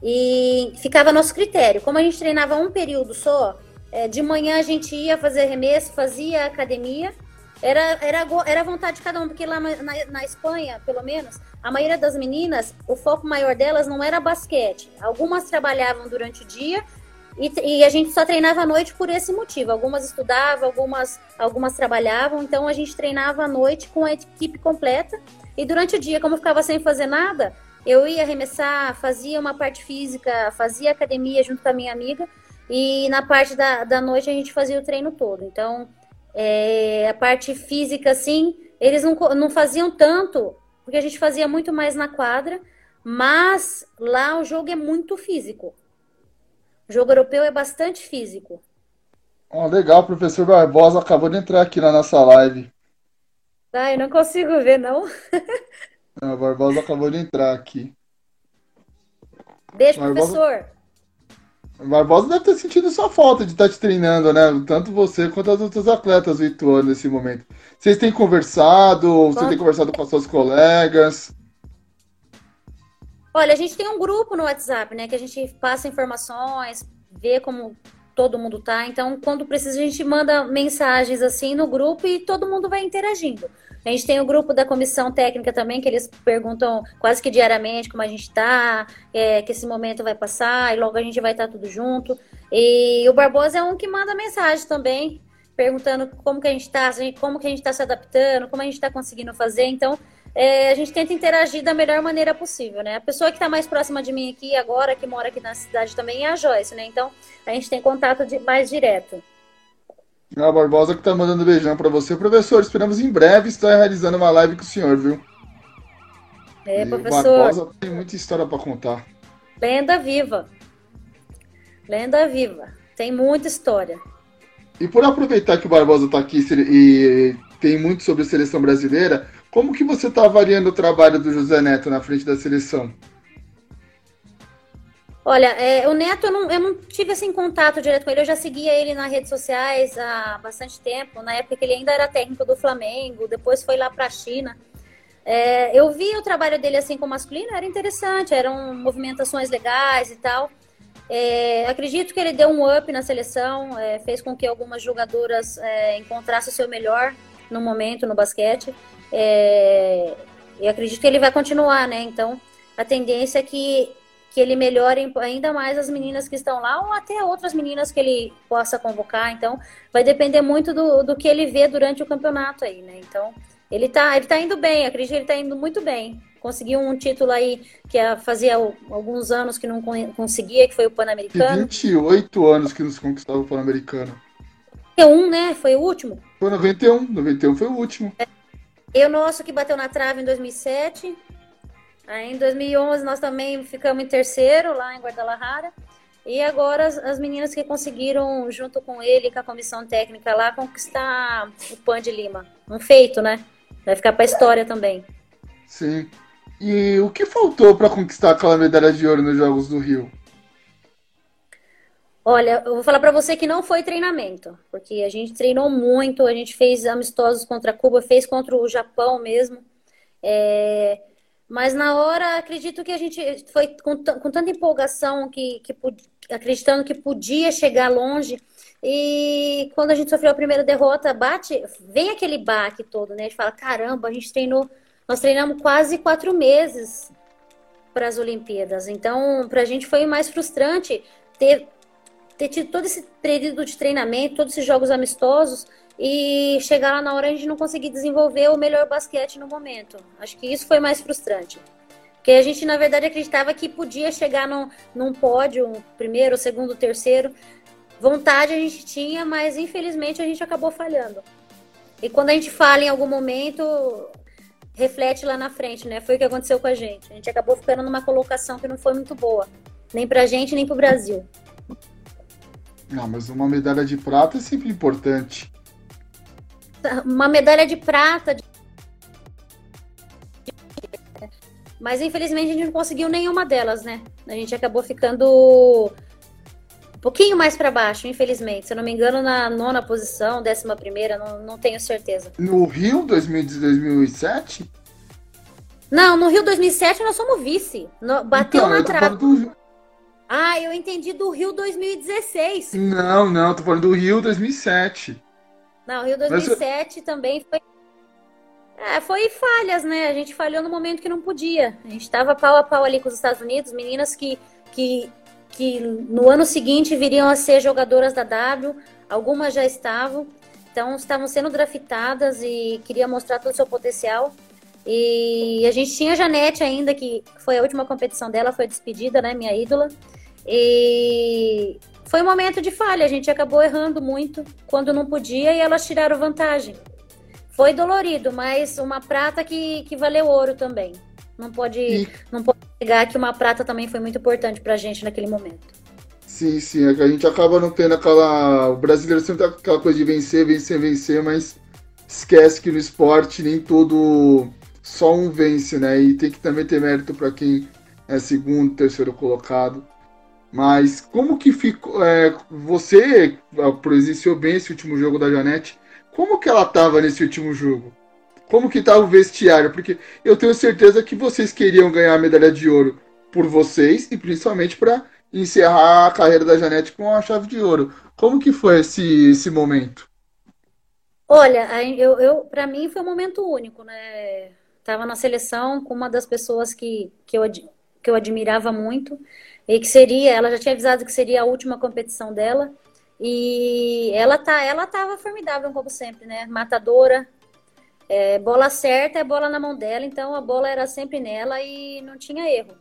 e ficava a nosso critério. Como a gente treinava um período só, é, de manhã a gente ia fazer arremesso, fazia academia, era, era, era vontade de cada um, porque lá na, na, Espanha, pelo menos, a maioria das meninas, o foco maior delas não era basquete. Algumas trabalhavam durante o dia e, e, a gente só treinava à noite por esse motivo. Algumas estudavam, algumas, algumas trabalhavam, então a gente treinava à noite com a equipe completa. E durante o dia, como eu ficava sem fazer nada, eu ia arremessar, fazia uma parte física, fazia academia junto com a minha amiga. E na parte da, da noite a gente fazia o treino todo. Então, é, a parte física, assim, eles não, não faziam tanto, porque a gente fazia muito mais na quadra, mas lá o jogo é muito físico. O jogo europeu é bastante físico. Oh, legal, o professor Barbosa acabou de entrar aqui na nossa live. Ah, eu não consigo ver, não. [laughs] não o Barbosa acabou de entrar aqui. Beijo, Barbosa... professor. O Barbosa deve ter sentido sua falta de estar te treinando, né? Tanto você quanto as outras atletas do Ituano nesse momento. Vocês têm conversado? Você tem conversado com as suas colegas? Olha, a gente tem um grupo no WhatsApp, né? Que a gente passa informações, vê como todo mundo tá. Então, quando precisa, a gente manda mensagens assim no grupo e todo mundo vai interagindo. A gente tem o grupo da comissão técnica também, que eles perguntam quase que diariamente como a gente está, é, que esse momento vai passar, e logo a gente vai estar tá tudo junto. E o Barbosa é um que manda mensagem também, perguntando como que a gente está, como que a gente está se adaptando, como a gente está conseguindo fazer. Então, é, a gente tenta interagir da melhor maneira possível, né? A pessoa que está mais próxima de mim aqui agora, que mora aqui na cidade também, é a Joyce, né? Então, a gente tem contato de, mais direto. A Barbosa que tá mandando beijão para você. Professor, esperamos em breve estar realizando uma live com o senhor, viu? É, e professor. O Barbosa tem muita história para contar. Lenda viva. Lenda viva. Tem muita história. E por aproveitar que o Barbosa está aqui e tem muito sobre a seleção brasileira, como que você está avaliando o trabalho do José Neto na frente da seleção? Olha, é, o Neto, eu não, eu não tive assim contato direto com ele, eu já seguia ele nas redes sociais há bastante tempo, na época que ele ainda era técnico do Flamengo, depois foi lá para a China. É, eu vi o trabalho dele assim com masculino, era interessante, eram movimentações legais e tal. É, acredito que ele deu um up na seleção, é, fez com que algumas jogadoras é, encontrassem o seu melhor no momento no basquete. É, e acredito que ele vai continuar, né? Então, a tendência é que que ele melhore ainda mais as meninas que estão lá ou até outras meninas que ele possa convocar. Então, vai depender muito do, do que ele vê durante o campeonato aí, né? Então, ele tá, ele tá indo bem, acredito que ele tá indo muito bem. Conseguiu um título aí que fazia alguns anos que não conseguia, que foi o Pan-Americano. 28 anos que nos conquistava o Pan-Americano. 91, né? Foi o último? Foi 91, 91 foi o último. É. E o nosso que bateu na trave em 2007. Aí em 2011 nós também ficamos em terceiro lá em Guadalajara. E agora as, as, meninas que conseguiram, junto com ele, com a comissão técnica lá, conquistar o PAN de Lima. Um feito, né? Vai ficar para a história também. Sim. E o que faltou para conquistar aquela medalha de ouro nos Jogos do Rio? Olha, eu vou falar para você que não foi treinamento, porque a gente treinou muito, a gente fez amistosos contra Cuba, fez contra o Japão mesmo. É, mas na hora, acredito que a gente foi com, com tanta empolgação, que, que, acreditando que podia chegar longe. E quando a gente sofreu a primeira derrota, bate, vem aquele baque todo, né? A gente fala, caramba, a gente treinou, nós treinamos quase quatro meses para as Olimpíadas. Então, para a gente foi mais frustrante ter, ter tido todo esse período de treinamento, todos esses jogos amistosos, e chegar lá na hora a gente não conseguir desenvolver o melhor basquete no momento. Acho que isso foi mais frustrante. Porque a gente, na verdade, acreditava que podia chegar num, num pódio, primeiro, segundo, terceiro. Vontade a gente tinha, mas infelizmente a gente acabou falhando. E quando a gente fala em algum momento, reflete lá na frente, né? Foi o que aconteceu com a gente. A gente acabou ficando numa colocação que não foi muito boa, nem pra gente, nem pro Brasil. Não, mas uma medalha de prata é sempre importante. Uma medalha de prata. Mas infelizmente a gente não conseguiu nenhuma delas, né? A gente acabou ficando pouquinho mais para baixo, infelizmente. Se eu não me engano, na nona posição, décima primeira, não, não tenho certeza. No Rio 2007? Não, no Rio 2007 nós somos vice. No, bateu então, na trave. Do... Ah, eu entendi do Rio 2016. Não, não, tô falando do Rio 2007. Não, Rio 2007 Mas... também foi. É, foi falhas, né? A gente falhou no momento que não podia. A gente estava pau a pau ali com os Estados Unidos, meninas que, que que no ano seguinte viriam a ser jogadoras da W, algumas já estavam, então estavam sendo draftadas e queria mostrar todo o seu potencial. E a gente tinha a Janete ainda, que foi a última competição dela, foi despedida, né, minha ídola. E foi um momento de falha, a gente acabou errando muito quando não podia e elas tiraram vantagem. Foi dolorido, mas uma prata que, que valeu ouro também. Não pode, e... não pode negar que uma prata também foi muito importante pra gente naquele momento. Sim, sim, é que a gente acaba não tendo aquela. O brasileiro sempre tá aquela coisa de vencer, vencer, vencer, mas esquece que no esporte nem todo só um vence, né? E tem que também ter mérito para quem é segundo, terceiro colocado. Mas como que ficou. É, você presenciou bem esse último jogo da Janete. Como que ela tava nesse último jogo? como que tá o vestiário, porque eu tenho certeza que vocês queriam ganhar a medalha de ouro por vocês e principalmente para encerrar a carreira da Janete com a chave de ouro. Como que foi esse, esse momento? Olha, eu, eu para mim foi um momento único, né? Tava na seleção com uma das pessoas que, que, eu, que eu admirava muito e que seria, ela já tinha avisado que seria a última competição dela. E ela tá, ela tava formidável como sempre, né? Matadora, é, bola certa é bola na mão dela, então a bola era sempre nela e não tinha erro.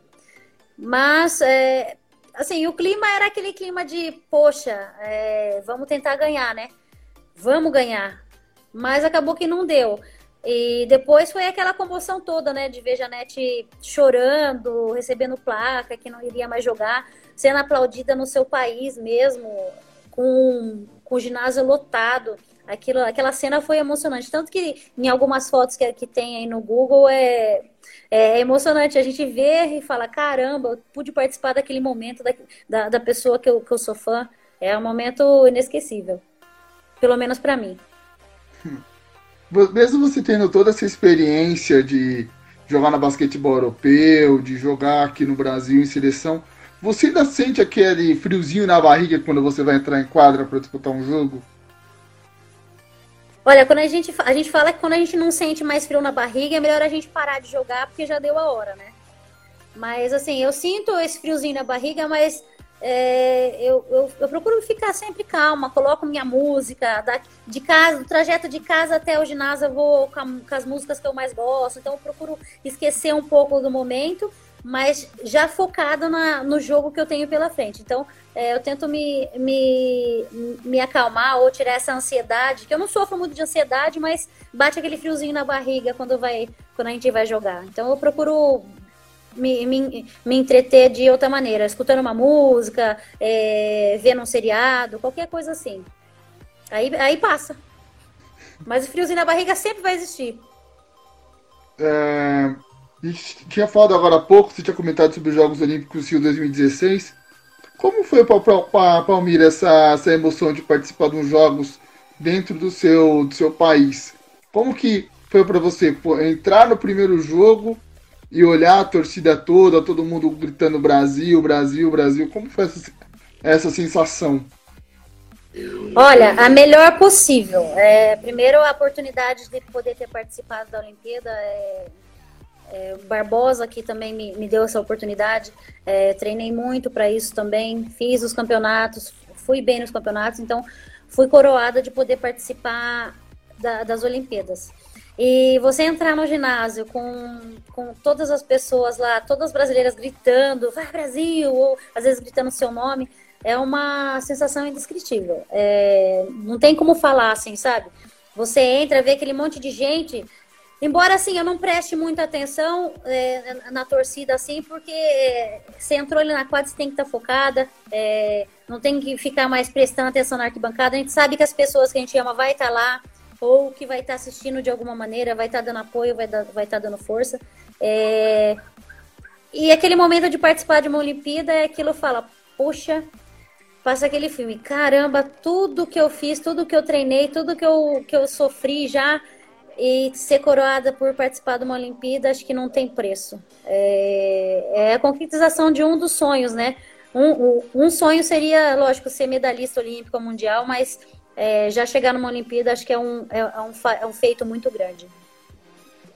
Mas, é, assim, o clima era aquele clima de, poxa, é, vamos tentar ganhar, né? Vamos ganhar. Mas acabou que não deu. E depois foi aquela comoção toda, né? De ver Janete chorando, recebendo placa, que não iria mais jogar, sendo aplaudida no seu país mesmo, com, com o ginásio lotado. Aquilo, aquela cena foi emocionante. Tanto que em algumas fotos que, que tem aí no Google é, é emocionante. A gente vê e fala: caramba, eu pude participar daquele momento da, da, da pessoa que eu, que eu sou fã. É um momento inesquecível. Pelo menos para mim. [laughs] Mesmo você tendo toda essa experiência de jogar no basquetebol europeu, de jogar aqui no Brasil em seleção, você ainda sente aquele friozinho na barriga quando você vai entrar em quadra para disputar um jogo? Olha, quando a gente, a gente fala que quando a gente não sente mais frio na barriga, é melhor a gente parar de jogar porque já deu a hora, né? Mas assim, eu sinto esse friozinho na barriga, mas é, eu, eu, eu, procuro ficar sempre calma, coloco minha música, da, de casa, do trajeto de casa até o ginásio eu vou com, com as músicas que eu mais gosto, então eu procuro esquecer um pouco do momento mas já focado na, no jogo que eu tenho pela frente. Então, é, eu tento me, me, me acalmar ou tirar essa ansiedade, que eu não sofro muito de ansiedade, mas bate aquele friozinho na barriga quando, vai, quando a gente vai jogar. Então, eu procuro me, me, me entreter de outra maneira, escutando uma música, é, vendo um seriado, qualquer coisa assim. Aí, aí passa. Mas o friozinho na barriga sempre vai existir. É, tinha falado agora há pouco, você tinha comentado sobre os Jogos Olímpicos Rio 2016. Como foi para a Palmira essa, essa emoção de participar dos Jogos dentro do seu, do seu país? Como que foi para você entrar no primeiro jogo e olhar a torcida toda, todo mundo gritando Brasil, Brasil, Brasil? Como foi essa, essa sensação? Olha, a melhor possível. É, primeiro, a oportunidade de poder ter participado da Olimpíada é é, Barbosa aqui também me, me, deu essa oportunidade. É, treinei muito para isso também. Fiz os campeonatos, fui bem nos campeonatos, então fui coroada de poder participar da, das Olimpíadas. E você entrar no ginásio com, com todas as pessoas lá, todas as brasileiras gritando, vai Brasil, ou às vezes gritando seu nome, é uma sensação indescritível. É, não tem como falar assim, sabe? Você entra, vê aquele monte de gente. Embora assim, eu não preste muita atenção é, na torcida assim, porque é, você entrou ali na quadra, você tem que estar tá focada, é, não tem que ficar mais prestando atenção na arquibancada. A gente sabe que as pessoas que a gente ama vai estar tá lá, ou que vai estar tá assistindo de alguma maneira, vai estar tá dando apoio, vai, dar, vai estar tá dando força. É... E aquele momento de participar de uma Olimpíada é aquilo fala, puxa, passa aquele filme. Caramba, tudo que eu fiz, tudo que eu treinei, tudo que eu, que eu sofri já e ser coroada por participar de uma Olimpíada, acho que não tem preço. É, é a concretização de um dos sonhos, né? Um, um, sonho seria, lógico, ser medalhista olímpico mundial, mas é, já chegar numa Olimpíada acho que é um, é, é, um, é um feito muito grande.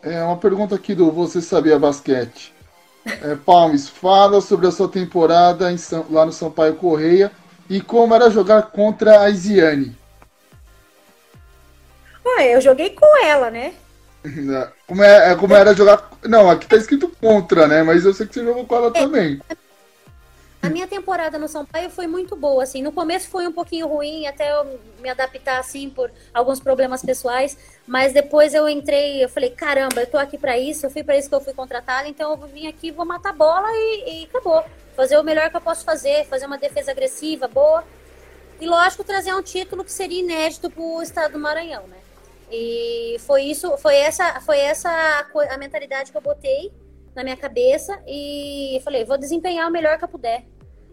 É uma pergunta aqui do Você Sabia Basquete. É, Palmes, fala sobre a sua temporada em São, lá no Sampaio Correia e como era jogar contra a Isiane? Ué, eu joguei com ela, né? [laughs] Como, é, é, como era jogar. Não, aqui tá escrito contra, né? Mas eu sei que você jogou com ela é, também. A minha temporada no São Paulo foi muito boa, assim. No começo foi um pouquinho ruim, até eu me adaptar, assim, por alguns problemas pessoais. Mas depois eu entrei, eu falei, caramba, eu tô aqui para isso, eu fui para isso que eu fui contratada, então eu vim aqui, vou matar bola e, e acabou fazer o melhor que eu posso fazer, fazer uma defesa agressiva, boa. E lógico, trazer um título que seria inédito para o estado do Maranhão, né? E foi isso, foi essa, foi essa a mentalidade que eu botei na minha cabeça e falei, vou desempenhar o melhor que eu puder.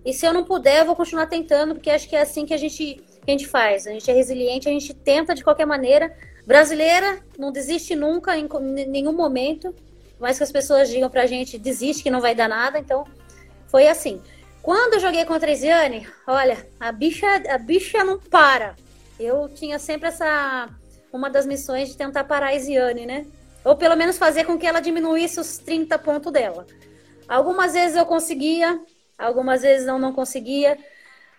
E se eu não puder, eu vou continuar tentando, porque acho que é assim que a gente, que a gente faz. A gente é resiliente, a gente tenta de qualquer maneira. Brasileira não desiste nunca, em nenhum momento. Mais que as pessoas digam pra gente, desiste que não vai dar nada. Então, foi assim. Quando eu joguei contra a Isiane, olha, a bicha, a bicha não para. Eu tinha sempre essa uma das missões de tentar parar a Isiane, né? Ou pelo menos fazer com que ela diminuísse os 30 pontos dela. Algumas vezes eu conseguia, algumas vezes não, não conseguia.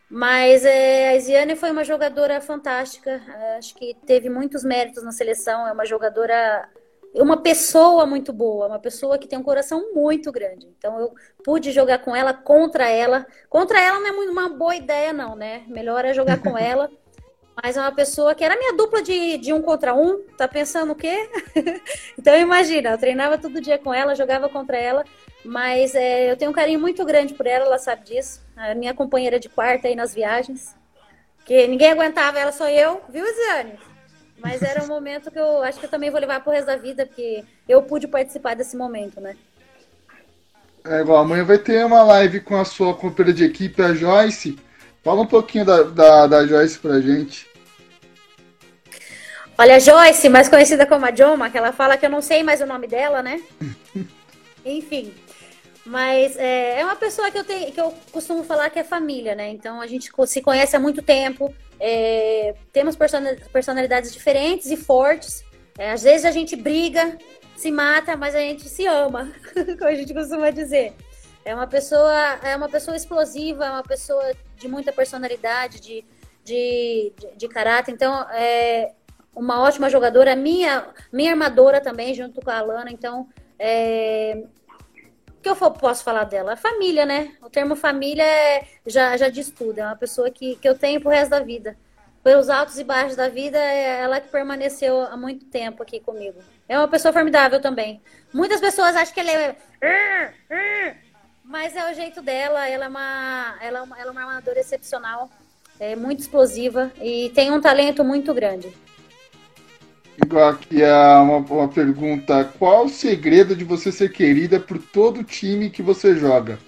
Mas é, a Isiane foi uma jogadora fantástica. Acho que teve muitos méritos na seleção. É uma jogadora uma pessoa muito boa, uma pessoa que tem um coração muito grande. Então eu pude jogar com ela, contra ela. Contra ela não é uma boa ideia, não, né? Melhor é jogar com [laughs] ela. Mas é uma pessoa que era minha dupla de, de um contra um. Tá pensando o quê? [laughs] então imagina, eu treinava todo dia com ela, jogava contra ela. Mas é, eu tenho um carinho muito grande por ela, ela sabe disso. A minha companheira de quarta aí nas viagens. Que ninguém aguentava ela, só eu, viu, Ziane? Mas era um [laughs] momento que eu acho que eu também vou levar pro resto da vida, porque eu pude participar desse momento, né? É igual, amanhã vai ter uma live com a sua companheira de equipe, a Joyce. Fala um pouquinho da, da, da Joyce pra gente. Olha, Joyce, mais conhecida como a Joma, que ela fala que eu não sei mais o nome dela, né? [laughs] Enfim. Mas é, é, uma pessoa que eu, tenho, que eu costumo falar que é família, né? Então a gente se conhece há muito tempo, é, temos personalidades diferentes e fortes. É, às vezes a gente briga, se mata, mas a gente se ama, [laughs] como a gente costuma dizer. É uma pessoa, é uma pessoa explosiva, é uma pessoa de muita personalidade, de, de, de, de caráter. Então, é uma ótima jogadora, minha, minha armadora também, junto com a Alana. Então, é, que eu posso falar dela? Família, né? O termo família é, já, já diz tudo. É uma pessoa que, que eu tenho pro resto da vida. Pelos altos e baixos da vida, é ela que permaneceu há muito tempo aqui comigo. É uma pessoa formidável também. Muitas pessoas acham que ela é. Mas é o jeito dela. Ela é uma, ela é ela é uma armadora excepcional. É muito explosiva e tem um talento muito grande. Igual aqui é uma, uma pergunta: qual o segredo de você ser querida por todo o time que você joga?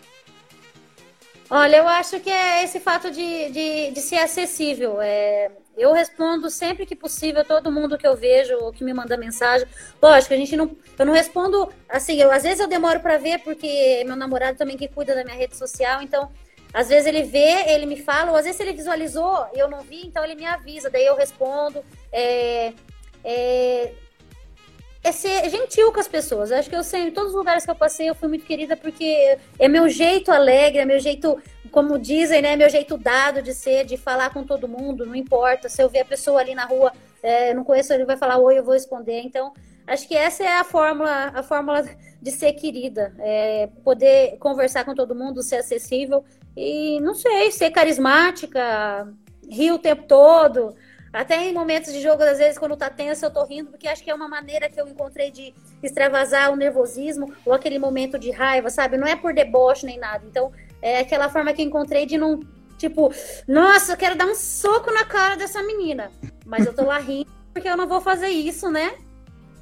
Olha, eu acho que é esse fato de, de, de ser acessível. É, eu respondo sempre que possível todo mundo que eu vejo ou que me manda mensagem. Lógico, a gente não, eu não respondo assim. Eu, às vezes eu demoro para ver porque meu namorado também que cuida da minha rede social, então às vezes ele vê, ele me fala, ou às vezes ele visualizou e eu não vi, então ele me avisa, daí eu respondo. É, é, é ser gentil com as pessoas. Acho que eu sei, em todos os lugares que eu passei, eu fui muito querida porque é meu jeito alegre, é meu jeito, como dizem, né? Meu jeito dado de ser, de falar com todo mundo, não importa. Se eu ver a pessoa ali na rua, é, não conheço, ele vai falar oi, eu vou responder. Então, acho que essa é a fórmula, a fórmula [laughs] de ser querida, é poder conversar com todo mundo, ser acessível e não sei, ser carismática, rir o tempo todo. Até em momentos de jogo, às vezes, quando tá tenso, eu tô rindo, porque acho que é uma maneira que eu encontrei de extravasar o nervosismo ou aquele momento de raiva, sabe? Não é por deboche nem nada. Então, é aquela forma que eu encontrei de não, tipo, nossa, eu quero dar um soco na cara dessa menina. Mas eu tô lá rindo porque eu não vou fazer isso, né?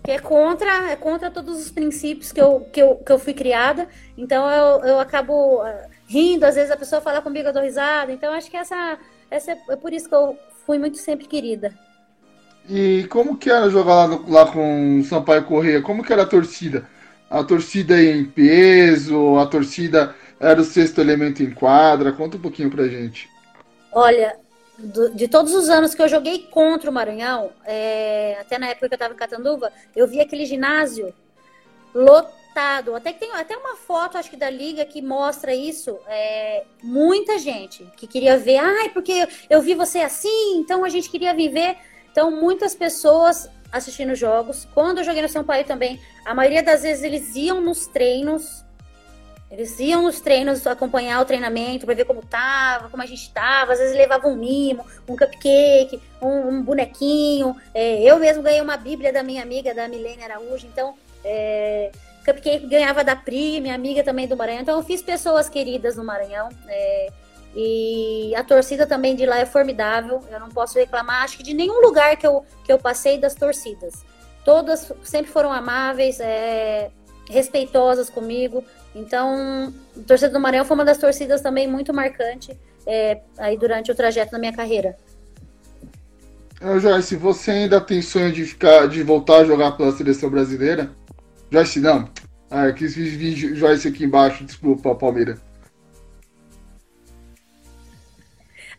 Que é contra, é contra todos os princípios que eu, que eu, que eu fui criada. Então eu, eu acabo uh, rindo, às vezes a pessoa fala comigo, eu dou risada. Então acho que essa, essa é, é por isso que eu fui muito sempre querida. E como que era jogar lá, lá com o Sampaio Correia? Como que era a torcida? A torcida em peso, a torcida era o sexto elemento em quadra? Conta um pouquinho pra gente. Olha, do, de todos os anos que eu joguei contra o Maranhão, é, até na época que eu estava em Catanduva, eu vi aquele ginásio lotado. Até que tem até uma foto, acho que da liga, que mostra isso. É, muita gente que queria ver, ai, porque eu vi você assim, então a gente queria viver. Então, muitas pessoas assistindo jogos. Quando eu joguei no São Paulo também, a maioria das vezes eles iam nos treinos. Eles iam nos treinos acompanhar o treinamento para ver como tava, como a gente tava. Às vezes levavam um mimo, um cupcake, um, um bonequinho. É, eu mesmo ganhei uma bíblia da minha amiga, da Milene Araújo. Então, é, cupcake ganhava da Pri, minha amiga também do Maranhão. Então, eu fiz pessoas queridas no Maranhão. É, e a torcida também de lá é formidável. Eu não posso reclamar, acho que de nenhum lugar que eu, que eu passei das torcidas. Todas sempre foram amáveis, é, respeitosas comigo. Então, a torcida do Maranhão foi uma das torcidas também muito marcante é, aí durante o trajeto da minha carreira. É, Joyce, você ainda tem sonho de ficar, de voltar a jogar pela seleção brasileira? Joyce, não. Ah, eu quis vir Joyce aqui embaixo, desculpa, Palmeiras.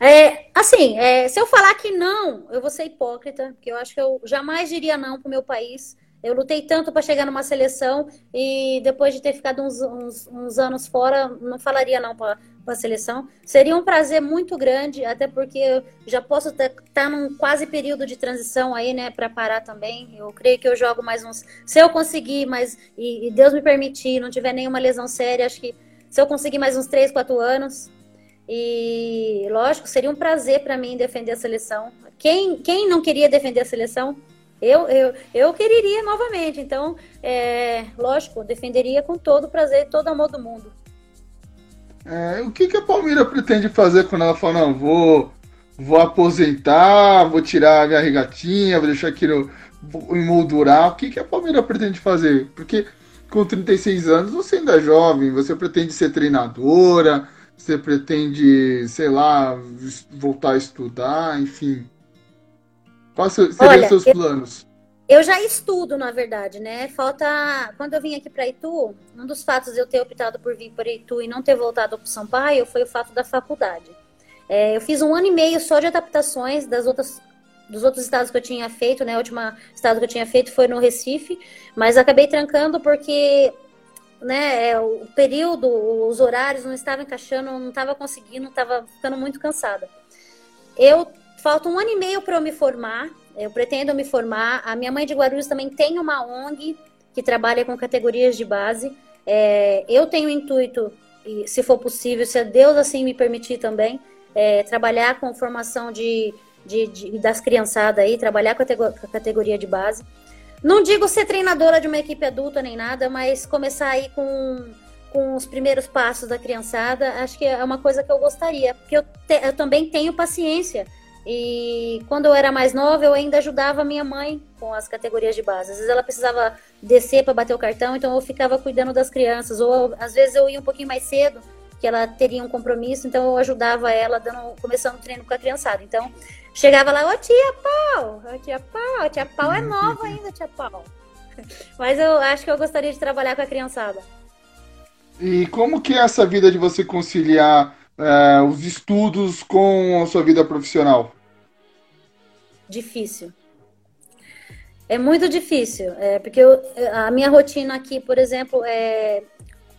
É, assim, é, se eu falar que não, eu vou ser hipócrita, porque eu acho que eu jamais diria não pro meu país. Eu lutei tanto para chegar numa seleção e depois de ter ficado uns, uns, uns anos fora, não falaria não para a seleção. Seria um prazer muito grande, até porque eu já posso estar tá num quase período de transição aí, né, para parar também. Eu creio que eu jogo mais uns. Se eu conseguir, mas e, e Deus me permitir, não tiver nenhuma lesão séria, acho que se eu conseguir mais uns 3, 4 anos, e, lógico, seria um prazer para mim defender a seleção. Quem, quem não queria defender a seleção? Eu, eu, eu quereria novamente. Então, é, lógico, defenderia com todo o prazer, todo amor do mundo. É, o que, que a Palmeiras pretende fazer quando ela fala, não, vou, vou aposentar, vou tirar a minha regatinha, vou deixar aqui no, emoldurar? O que, que a Palmeiras pretende fazer? Porque com 36 anos você ainda é jovem, você pretende ser treinadora, você pretende, sei lá, voltar a estudar, enfim. Quais seriam Olha, seus planos? Eu já estudo, na verdade, né? Falta. Quando eu vim aqui para Itu, um dos fatos de eu ter optado por vir para Itu e não ter voltado para São Paulo foi o fato da faculdade. É, eu fiz um ano e meio só de adaptações das outras dos outros estados que eu tinha feito, né? O último estado que eu tinha feito foi no Recife, mas acabei trancando porque né, é, o período, os horários não estavam encaixando, não estava conseguindo, estava ficando muito cansada. Eu falta um ano e meio para eu me formar. Eu pretendo me formar. A minha mãe de Guarulhos também tem uma ONG que trabalha com categorias de base. É, eu tenho o intuito, se for possível, se Deus assim me permitir também, é, trabalhar com formação de, de, de, das criançadas aí, trabalhar com a categoria de base. Não digo ser treinadora de uma equipe adulta nem nada, mas começar aí com, com os primeiros passos da criançada, acho que é uma coisa que eu gostaria, porque eu, te, eu também tenho paciência. E quando eu era mais nova, eu ainda ajudava minha mãe com as categorias de base. Às vezes ela precisava descer para bater o cartão, então eu ficava cuidando das crianças. Ou às vezes eu ia um pouquinho mais cedo, que ela teria um compromisso, então eu ajudava ela dando, começando o treino com a criançada. Então Chegava lá, ô tia Pau, ô tia Pau, tia Pau é nova ainda, tia Pau. [laughs] Mas eu acho que eu gostaria de trabalhar com a criançada. E como que é essa vida de você conciliar é, os estudos com a sua vida profissional? Difícil. É muito difícil, é, porque eu, a minha rotina aqui, por exemplo, é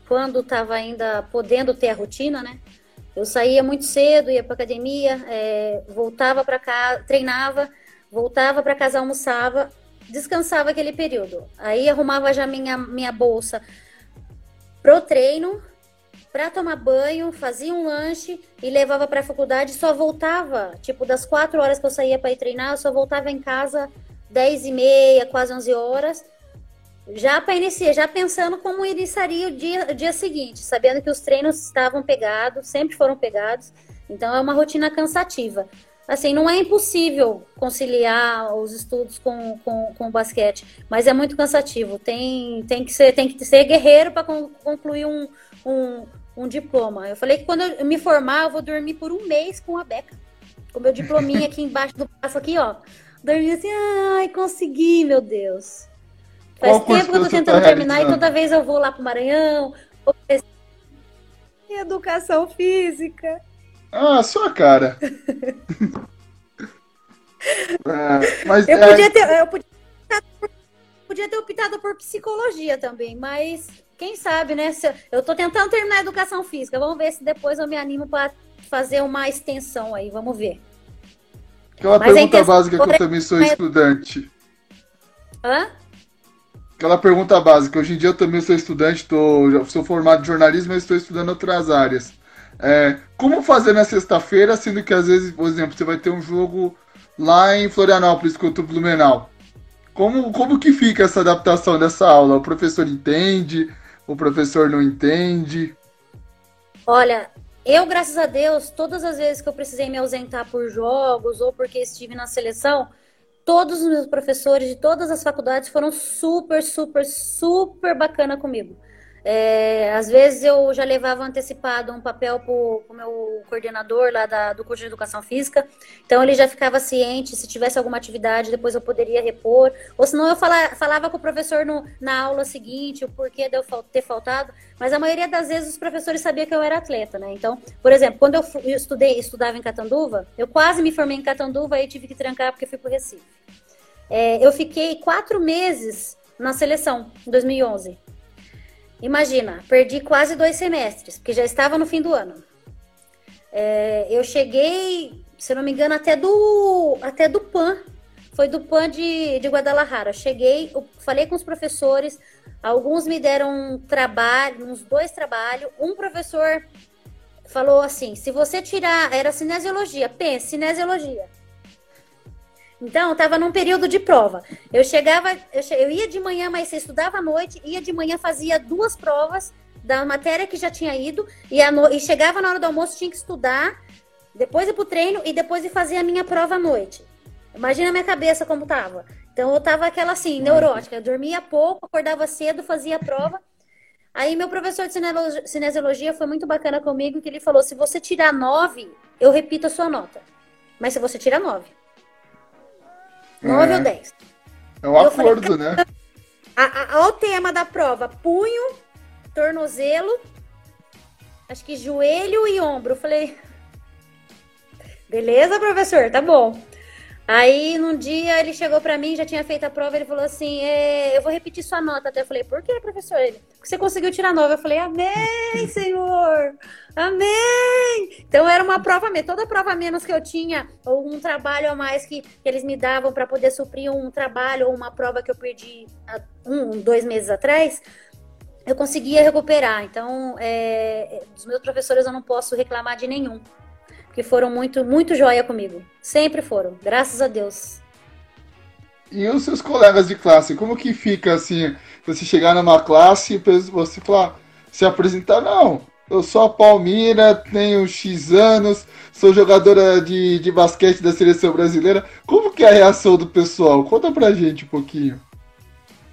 quando estava ainda podendo ter a rotina, né? Eu saía muito cedo, ia para academia, é, voltava para casa, treinava, voltava para casa, almoçava descansava aquele período. Aí arrumava já minha, minha bolsa pro treino, para tomar banho, fazia um lanche e levava para a faculdade. Só voltava, tipo, das quatro horas que eu saía para ir treinar, eu só voltava em casa dez e meia, quase onze horas, já para iniciar, já pensando como iniciaria o dia, o dia seguinte, sabendo que os treinos estavam pegados, sempre foram pegados. Então é uma rotina cansativa. Assim, não é impossível conciliar os estudos com, com, com o basquete, mas é muito cansativo. Tem, tem, que, ser, tem que ser guerreiro para concluir um, um, um diploma. Eu falei que quando eu me formar, eu vou dormir por um mês com a beca. Com meu diplominha aqui embaixo do braço, aqui, ó. Dormir assim, ai, consegui, meu Deus. Faz Qual tempo que eu tô tentando tá terminar e toda vez eu vou lá pro Maranhão. Educação física. Ah, sua cara. [laughs] é, mas eu, é... podia ter, eu podia, podia ter optado por psicologia também, mas quem sabe, né? Eu tô tentando terminar a educação física. Vamos ver se depois eu me animo para fazer uma extensão aí. Vamos ver. Aquela Mas pergunta básica que eu também sou estudante. Hã? Aquela pergunta básica. Hoje em dia eu também sou estudante, tô, sou formado em jornalismo, mas estou estudando outras áreas. É, como fazer na sexta-feira, sendo que às vezes, por exemplo, você vai ter um jogo lá em Florianópolis contra o Blumenau? Como, como que fica essa adaptação dessa aula? O professor entende? O professor não entende? Olha, eu, graças a Deus, todas as vezes que eu precisei me ausentar por jogos ou porque estive na seleção, todos os meus professores de todas as faculdades foram super, super, super bacana comigo. É, às vezes eu já levava antecipado um papel para o meu coordenador lá da, do curso de educação física, então ele já ficava ciente se tivesse alguma atividade, depois eu poderia repor, ou senão eu fala, falava com o professor no, na aula seguinte o porquê de eu ter faltado, mas a maioria das vezes os professores sabiam que eu era atleta, né? Então, por exemplo, quando eu, eu estudei, estudava em Catanduva, eu quase me formei em Catanduva e tive que trancar porque fui para o Recife. É, eu fiquei quatro meses na seleção, em 2011. Imagina, perdi quase dois semestres, porque já estava no fim do ano. É, eu cheguei, se não me engano, até do, até do PAN. Foi do PAN de, de Guadalajara. Cheguei, falei com os professores, alguns me deram um trabalho, uns dois trabalhos. Um professor falou assim: se você tirar, era cinesiologia, pense, cinesiologia. Então, estava num período de prova. Eu chegava, eu, che... eu ia de manhã, mas você estudava à noite, ia de manhã, fazia duas provas da matéria que já tinha ido, e, no... e chegava na hora do almoço, tinha que estudar, depois ir pro treino e depois ir fazer a minha prova à noite. Imagina a minha cabeça como tava. Então eu tava aquela assim, neurótica. Eu dormia pouco, acordava cedo, fazia a prova. Aí meu professor de cinesiologia foi muito bacana comigo, que ele falou: se você tirar nove, eu repito a sua nota. Mas se você tirar nove, 9 é. ou 10. É um acordo, falei, né? Olha o tema da prova: punho, tornozelo, acho que joelho e ombro. Eu falei, beleza, professor, tá bom. Aí, num dia, ele chegou para mim, já tinha feito a prova, ele falou assim, eu vou repetir sua nota. Até eu falei, por que, professor? Ele, você conseguiu tirar nova. Eu falei, amém, senhor, amém. Então, era uma prova, toda prova menos que eu tinha, ou um trabalho a mais que, que eles me davam para poder suprir um trabalho ou uma prova que eu perdi há um, dois meses atrás, eu conseguia recuperar. Então, é, dos meus professores, eu não posso reclamar de nenhum que foram muito, muito joia comigo. Sempre foram, graças a Deus. E os seus colegas de classe, como que fica assim, você chegar numa classe e você falar, se apresentar, não, eu sou a Palmira, tenho X anos, sou jogadora de, de basquete da seleção brasileira. Como que é a reação do pessoal? Conta pra gente um pouquinho.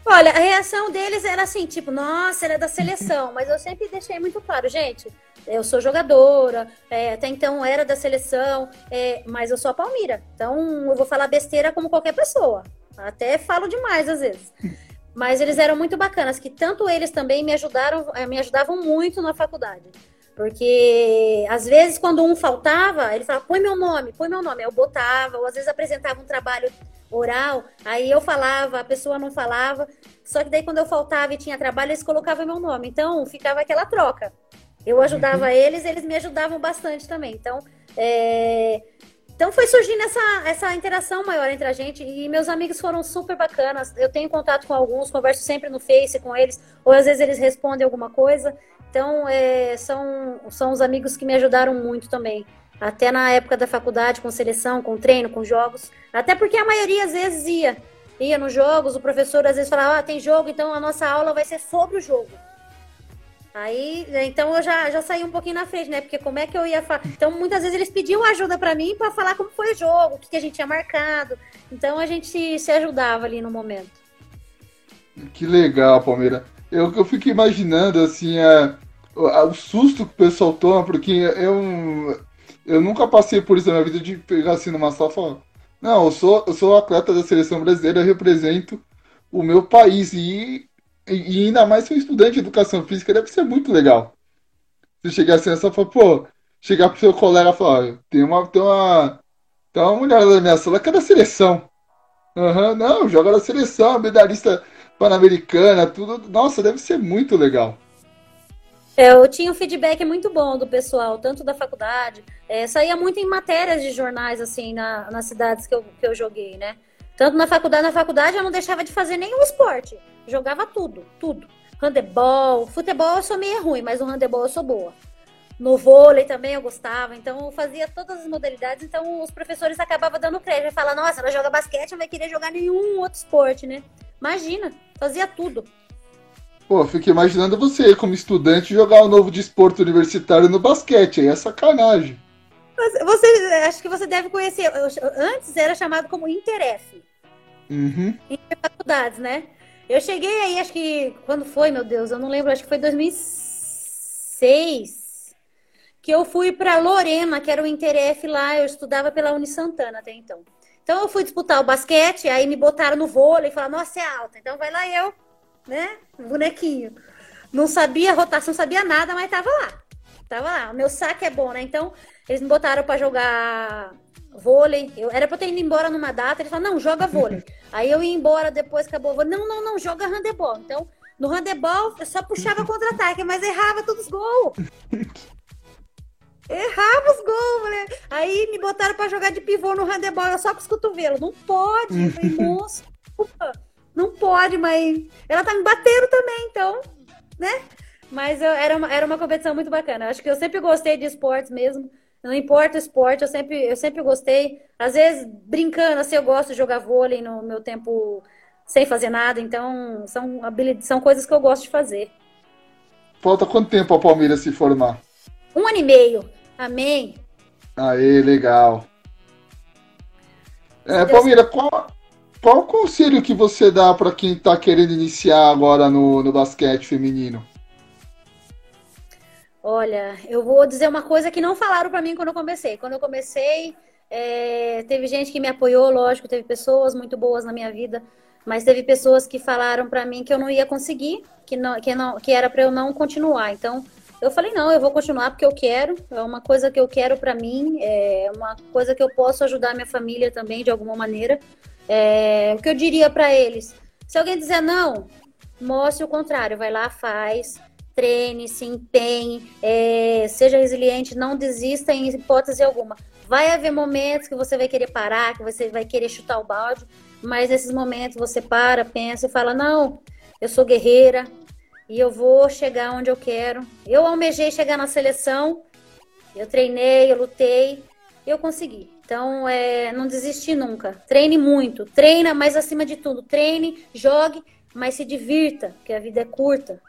Olha, a reação deles era assim, tipo, nossa, era é da seleção, mas eu sempre deixei muito claro, gente, eu sou jogadora, é, até então era da seleção, é, mas eu sou a Palmira. Então eu vou falar besteira como qualquer pessoa. Até falo demais às vezes. [laughs] Mas eles eram muito bacanas, que tanto eles também me ajudaram, é, me ajudavam muito na faculdade. Porque às vezes quando um faltava, ele falava, põe meu nome, põe meu nome. Eu botava, ou às vezes apresentava um trabalho oral, aí eu falava, a pessoa não falava. Só que daí quando eu faltava e tinha trabalho, eles colocavam meu nome. Então ficava aquela troca. Eu ajudava uhum. eles, eles me ajudavam bastante também. Então, é, então foi surgindo essa, essa interação maior entre a gente e meus amigos foram super bacanas. Eu tenho contato com alguns, converso sempre no Face com eles, ou às vezes eles respondem alguma coisa. Então é, são, são os amigos que me ajudaram muito também. Até na época da faculdade, com seleção, com treino, com jogos. Até porque a maioria às vezes ia. Ia nos jogos, o professor às vezes falava, ah, tem jogo, então a nossa aula vai ser sobre o jogo. Aí, então eu já, já saí um pouquinho na frente, né? Porque como é que eu ia falar? Então, muitas vezes eles pediam ajuda para mim para falar como foi o jogo, o que, que a gente tinha marcado. Então a gente se, ajudava ali no momento. Que legal, Palmeira. Eu, eu fico imaginando, assim, a, a, o susto que o pessoal toma, porque eu, eu nunca passei por isso na minha vida de pegar assim numa sala e falar: Não, eu sou, eu sou atleta da seleção brasileira, eu represento o meu país. E e ainda mais ser um estudante de educação física deve ser muito legal. Você chegar assim e falar, pô, chegar pro seu colega e falar, tem uma, tem uma, tem uma mulher na minha sala que é da seleção. Uhum, não, joga na seleção, medalhista pan-americana, tudo. Nossa, deve ser muito legal. É, eu tinha um feedback muito bom do pessoal, tanto da faculdade, é, saía muito em matérias de jornais, assim, na, nas cidades que eu, que eu joguei, né? Tanto na faculdade, na faculdade eu não deixava de fazer nenhum esporte. Jogava tudo, tudo. Handebol, futebol eu sou meio ruim, mas no handebol eu sou boa. No vôlei também eu gostava, então eu fazia todas as modalidades, então os professores acabavam dando crédito. Fala, nossa, ela joga basquete, não vai querer jogar nenhum outro esporte, né? Imagina, fazia tudo. Pô, fiquei imaginando você, como estudante, jogar o um novo desporto universitário no basquete, aí é sacanagem. Você, acho que você deve conhecer. Antes era chamado como Interef. Uhum. faculdades, né? Eu cheguei aí, acho que. Quando foi, meu Deus? Eu não lembro, acho que foi 2006. Que eu fui para Lorena, que era o Interef lá. Eu estudava pela Unisantana até então. Então eu fui disputar o basquete, aí me botaram no vôlei e falaram, nossa, é alta. Então vai lá eu, né? Bonequinho. Não sabia rotação, sabia nada, mas tava lá. Tava lá. O meu saque é bom, né? Então, eles me botaram para jogar vôlei. Eu, era pra eu ter ido embora numa data, eles falaram, não, joga vôlei. [laughs] Aí eu ia embora depois, acabou. Não, não, não, joga handebol. Então, no handebol, eu só puxava [laughs] contra-ataque, mas errava todos os gols. [laughs] Errava os gols, né? Aí me botaram pra jogar de pivô no handebol, eu só com os cotovelos. Não pode. Eu falei, moço, não pode, mas ela tá me batendo também, então, né? Mas eu, era, uma, era uma competição muito bacana. Eu acho que eu sempre gostei de esportes mesmo. Não importa o esporte, eu sempre, eu sempre gostei. Às vezes, brincando, assim, eu gosto de jogar vôlei no meu tempo sem fazer nada. Então, são, são coisas que eu gosto de fazer. Falta quanto tempo a Palmeiras se formar? Um ano e meio. Amém. Aê, legal. É, Palmeira, qual, qual o conselho que você dá para quem está querendo iniciar agora no, no basquete feminino? Olha, eu vou dizer uma coisa que não falaram para mim quando eu comecei. Quando eu comecei, é, teve gente que me apoiou, lógico, teve pessoas muito boas na minha vida, mas teve pessoas que falaram para mim que eu não ia conseguir, que não, que não, que era para eu não continuar. Então, eu falei não, eu vou continuar porque eu quero. É uma coisa que eu quero para mim, é uma coisa que eu posso ajudar minha família também de alguma maneira. É, o que eu diria para eles? Se alguém dizer não, mostre o contrário, vai lá, faz treine, se empenhe, é, seja resiliente, não desista em hipótese alguma. Vai haver momentos que você vai querer parar, que você vai querer chutar o balde, mas nesses momentos você para, pensa e fala: não, eu sou guerreira e eu vou chegar onde eu quero. Eu almejei chegar na seleção, eu treinei, eu lutei, eu consegui. Então, é, não desistir nunca. Treine muito, treina, mas acima de tudo, treine, jogue, mas se divirta, porque a vida é curta.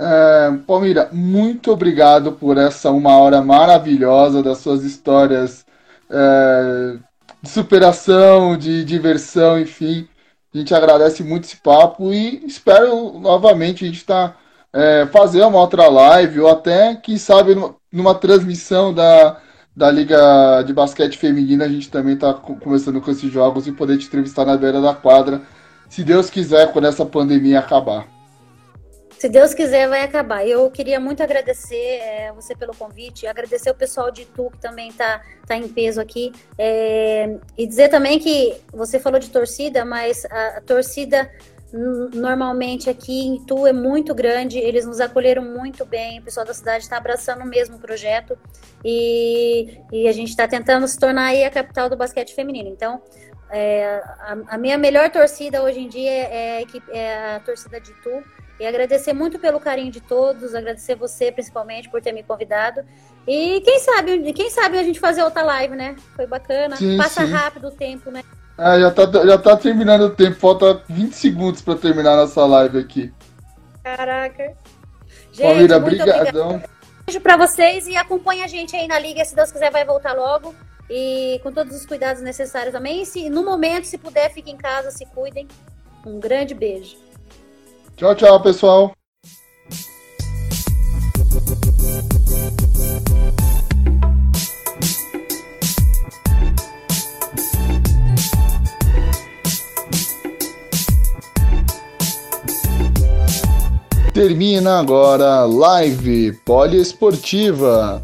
É, Palmira, muito obrigado por essa uma hora maravilhosa das suas histórias é, de superação, de diversão, enfim. A gente agradece muito esse papo e espero novamente a gente estar tá, é, fazer uma outra live ou até, quem sabe, numa, numa, transmissão da, da Liga de Basquete Feminina, a gente também está começando com esses jogos e poder te entrevistar na beira da quadra, se Deus quiser, quando essa pandemia acabar. Se Deus quiser, vai acabar. Eu queria muito agradecer é, você pelo convite, agradecer o pessoal de Tu, que também está tá em peso aqui, é, e dizer também que você falou de torcida, mas a, a torcida normalmente aqui em Itu é muito grande, eles nos acolheram muito bem, o pessoal da cidade está abraçando o mesmo projeto. E, e a gente está tentando se tornar aí a capital do basquete feminino. Então, é, a, a, minha melhor torcida hoje em dia é, é, é a torcida de Itu e agradecer muito pelo carinho de todos, agradecer você principalmente por ter me convidado. E quem sabe, quem sabe a gente fazer outra live, né? Foi bacana. Sim, Passa sim. rápido o tempo, né? Ah, já tá, já tá terminando o tempo, falta 20 segundos para terminar nossa live aqui. Caraca. Gente, Palmeira, brigadão. Beijo para vocês e acompanha a gente aí na liga, se Deus quiser vai voltar logo. E com todos os cuidados necessários também. E se, no momento, se puder, fique em casa, se cuidem. Um grande beijo. Tchau, tchau, pessoal. Termina agora a live poliesportiva.